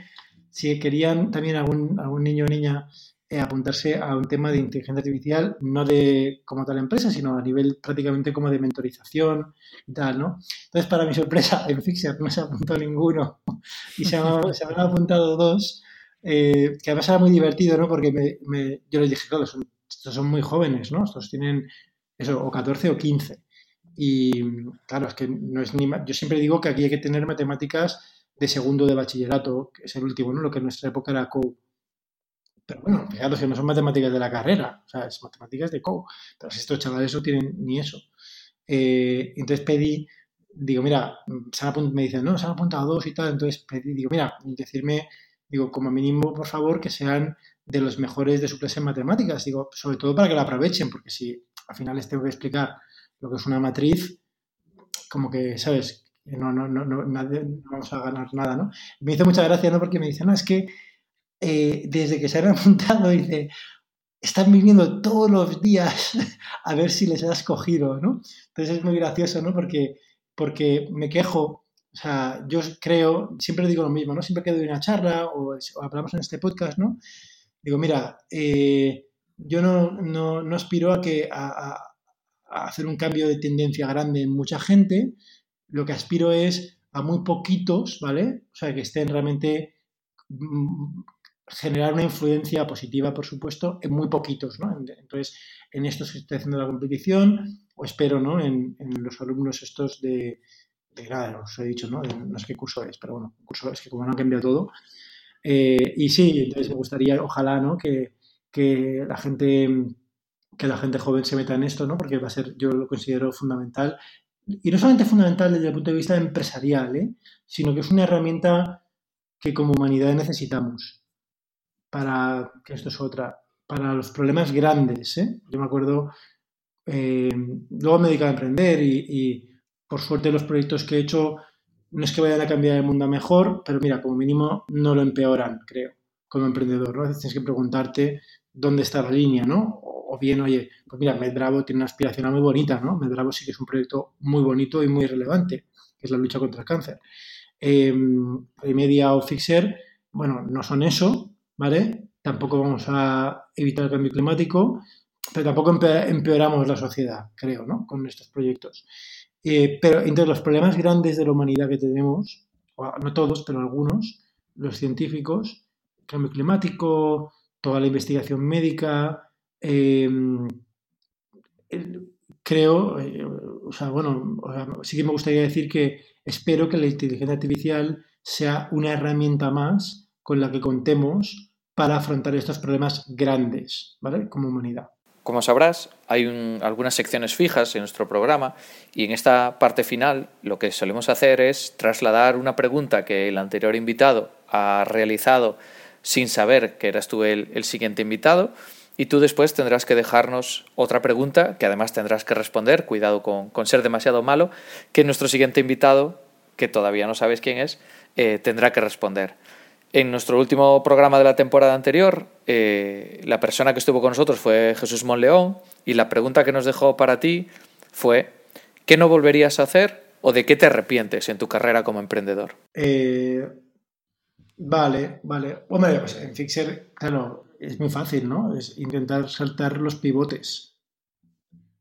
si querían también algún, algún niño o niña eh, apuntarse a un tema de inteligencia artificial, no de como tal empresa, sino a nivel prácticamente como de mentorización y tal, ¿no? Entonces, para mi sorpresa, en Fixer no se apuntó ninguno *laughs* y se, se han apuntado dos eh, que además era muy divertido, ¿no? Porque me, yo les dije, claro, son, estos son muy jóvenes, ¿no? Estos tienen eso, o 14 o 15. Y claro, es que no es ni... Yo siempre digo que aquí hay que tener matemáticas de segundo de bachillerato, que es el último, ¿no? Lo que en nuestra época era CO. Pero bueno, fijaros que no son matemáticas de la carrera, o sea, es matemáticas de CO. Pero estos chavales no tienen ni eso. Eh, entonces pedí, digo, mira, me dicen, no, se han apuntado dos y tal, entonces pedí, digo, mira, decirme Digo, como mínimo, por favor, que sean de los mejores de su clase en matemáticas. Digo, sobre todo para que la aprovechen, porque si al final les tengo que explicar lo que es una matriz, como que, ¿sabes? No, no, no, no, vamos a ganar nada, ¿no? Me hizo mucha gracia, ¿no? Porque me dicen, no, es que eh, desde que se han *laughs* apuntado, dice, están viniendo todos los días *laughs* a ver si les has cogido, ¿no? Entonces es muy gracioso, ¿no? Porque, porque me quejo o sea, yo creo, siempre digo lo mismo, ¿no? Siempre que doy una charla o, hablamos en este podcast, ¿no? Digo, mira, eh, yo no, no, no, aspiro a, que, a, hacer un cambio de tendencia grande en mucha gente, lo que aspiro es a muy poquitos, ¿vale? O sea, que estén realmente mm, generar una influencia positiva, por supuesto, en muy poquitos, ¿no? Entonces, en estos que estoy haciendo la competición, o espero, ¿no? En los alumnos estos de, de nada, os he dicho, ¿no? No sé qué curso es, pero bueno, curso es que como no ha cambiado todo. Eh, y sí, entonces me gustaría, ojalá, ¿no? Que, que, la gente que la gente joven se meta en esto, ¿no? Porque va a ser, yo lo considero fundamental. Y no solamente fundamental desde el punto de vista empresarial, ¿eh? sino que es una herramienta que como humanidad necesitamos para, que esto es otra, para los problemas grandes. ¿eh? Yo me acuerdo, eh, luego me dedicaba a emprender y por suerte los proyectos que he hecho no es que vayan a cambiar el mundo mejor, pero mira, como mínimo no lo empeoran, creo, como emprendedor, ¿no? tienes que preguntarte dónde está la línea, ¿no? O, bien, oye, pues mira, MedBravo tiene una aspiración muy bonita, ¿no? MedBravo sí que es un proyecto muy bonito y muy relevante, que es la lucha contra el cáncer. Eh, Media o Fixer, bueno, no son eso, ¿vale? Tampoco vamos a evitar el cambio climático, pero tampoco empeoramos la sociedad, creo, ¿no? Con estos proyectos. Eh, pero entre los problemas grandes de la humanidad que tenemos, no todos, pero algunos, los científicos, cambio climático, toda la investigación médica, em, creo, eh, o sea, bueno, sí que me gustaría decir que espero que la inteligencia artificial sea una herramienta más con la que contemos para afrontar estos problemas grandes, ¿vale? Como humanidad. Como sabrás, hay algunas secciones fijas en nuestro programa y en esta parte final lo que solemos hacer es trasladar una pregunta que el anterior invitado ha realizado sin saber que eras tú el, siguiente invitado y tú después tendrás que dejarnos otra pregunta que además tendrás que responder, cuidado con, ser demasiado malo, que nuestro siguiente invitado, que todavía no sabes quién es, eh, tendrá que responder. En nuestro último programa de la temporada anterior, eh, la persona que estuvo con nosotros fue Jesús Monleón y la pregunta que nos dejó para ti fue, ¿qué no volverías a hacer o de qué te arrepientes en tu carrera como emprendedor? Eh, Vale, vale. Hombre, pues en Fixer, claro, es muy fácil, ¿no? Es intentar saltar los pivotes.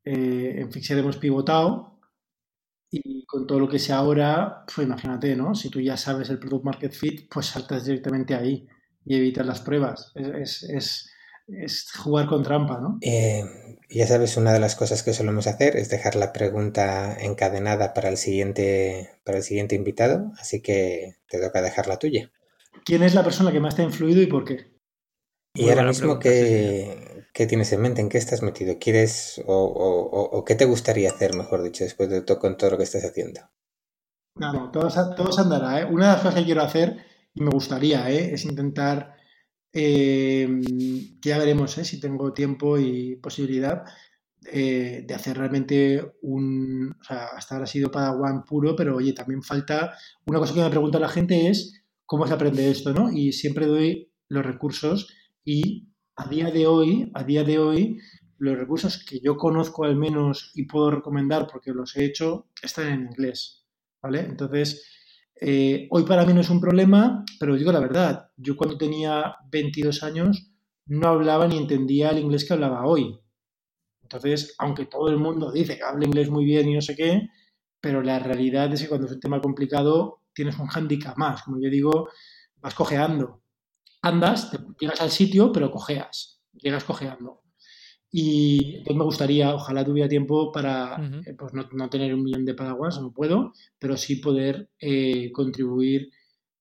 Eh, en Fixer hemos pivotado y con todo lo que sea ahora, pues imagínate, ¿no? Si tú ya sabes el Product Market Fit, pues saltas directamente ahí y evitas las pruebas. Es, es, es, jugar con trampa, ¿no? Eh, ya sabes, una de las cosas que solemos hacer es dejar la pregunta encadenada para el siguiente, para el siguiente invitado, así que te toca dejar la tuya. ¿Quién es la persona que más te ha influido y por qué? Y ahora mismo, ¿qué, tienes en mente? ¿En qué estás metido? ¿Quieres o, qué te gustaría hacer, mejor dicho, después de todo, con todo lo que estás haciendo? No, no, todo, se andará. ¿eh? Una de las cosas que quiero hacer, y me gustaría, ¿eh? es intentar, que ya veremos ¿eh? si tengo tiempo y posibilidad, eh, de hacer realmente un... O sea, hasta ahora ha sido Padawan puro, pero oye, también falta... Una cosa que me pregunta la gente es cómo se aprende esto, ¿no? Y siempre doy los recursos y a día de hoy, a día de hoy, los recursos que yo conozco al menos y puedo recomendar porque los he hecho están en inglés, ¿vale? Entonces, eh, hoy para mí no es un problema, pero digo la verdad, yo cuando tenía 22 años no hablaba ni entendía el inglés que hablaba hoy. Entonces, aunque todo el mundo dice que habla inglés muy bien y no sé qué, pero la realidad es que cuando es un tema complicado tienes un hándicap más. Como yo digo, vas cojeando. Andas, te, llegas al sitio, pero cojeas. Llegas cojeando. Y entonces me gustaría, ojalá tuviera tiempo para eh, pues no, tener un millón de paraguas, no puedo, pero sí poder eh, contribuir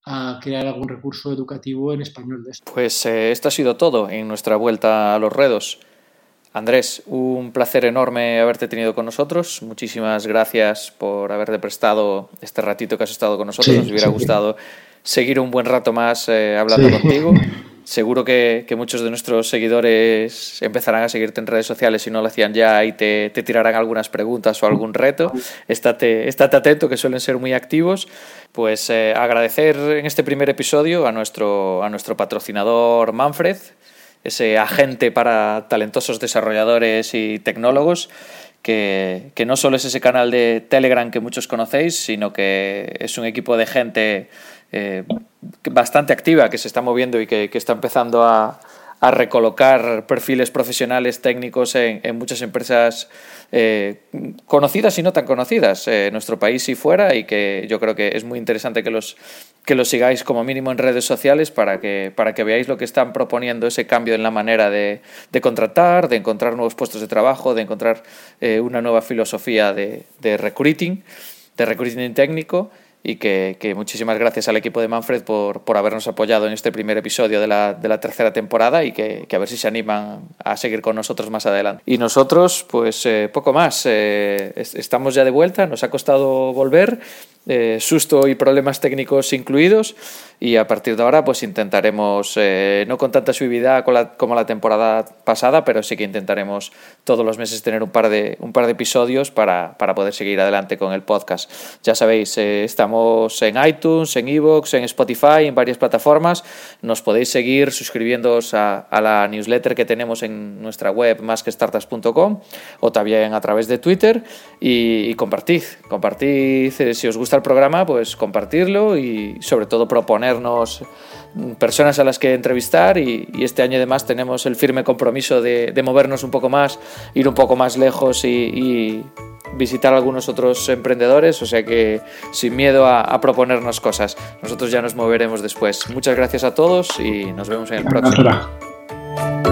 a crear algún recurso educativo en español de esto. Pues eh, esto ha sido todo en nuestra vuelta a los redos. Andrés, un placer enorme haberte tenido con nosotros. Muchísimas gracias por haberte prestado este ratito que has estado con nosotros. Nos hubiera gustado seguir un buen rato más eh, hablando contigo. *laughs* Seguro que, muchos de nuestros seguidores empezarán a seguirte en redes sociales si no lo hacían ya y te, tirarán algunas preguntas o algún reto. Estate, estate atento, que suelen ser muy activos. Pues eh, agradecer en este primer episodio a nuestro, a nuestro patrocinador Manfred, ese agente para talentosos desarrolladores y tecnólogos, que, no solo es ese canal de Telegram que muchos conocéis, sino que es un equipo de gente eh, bastante activa que se está moviendo y que está empezando a, a recolocar perfiles profesionales técnicos en, muchas empresas eh, conocidas y no tan conocidas eh, en nuestro país y fuera y que yo creo que es muy interesante que los, que los sigáis como mínimo en redes sociales para que, para que veáis lo que están proponiendo ese cambio en la manera de, contratar, de encontrar nuevos puestos de trabajo, de encontrar una nueva filosofía de, de recruiting, de recruiting técnico y que, muchísimas gracias al equipo de Manfred por, por habernos apoyado en este primer episodio de la, de la tercera temporada y que, a ver si se animan a seguir con nosotros más adelante. Y nosotros, pues eh, poco más, eh, estamos ya de vuelta, nos ha costado volver eh, susto y problemas técnicos incluidos y a partir de ahora pues intentaremos, eh, no con tanta suividad como la temporada pasada, pero sí que intentaremos todos los meses tener un par de, un par de episodios para, para poder seguir adelante con el podcast. Ya sabéis, eh, estamos en iTunes, en Evox, en Spotify, en varias plataformas. Nos podéis seguir suscribiéndoos a, a la newsletter que tenemos en nuestra web másquestartas.com o también a través de Twitter y, y compartid, compartid, eh, si os gusta el programa, pues compartirlo y sobre todo proponer personas a las que entrevistar y, este año además tenemos el firme compromiso de, movernos un poco más, ir un poco más lejos y, visitar algunos otros emprendedores, o sea que sin miedo a, a, proponernos cosas. Nosotros ya nos moveremos después. Muchas gracias a todos y nos vemos en el próximo.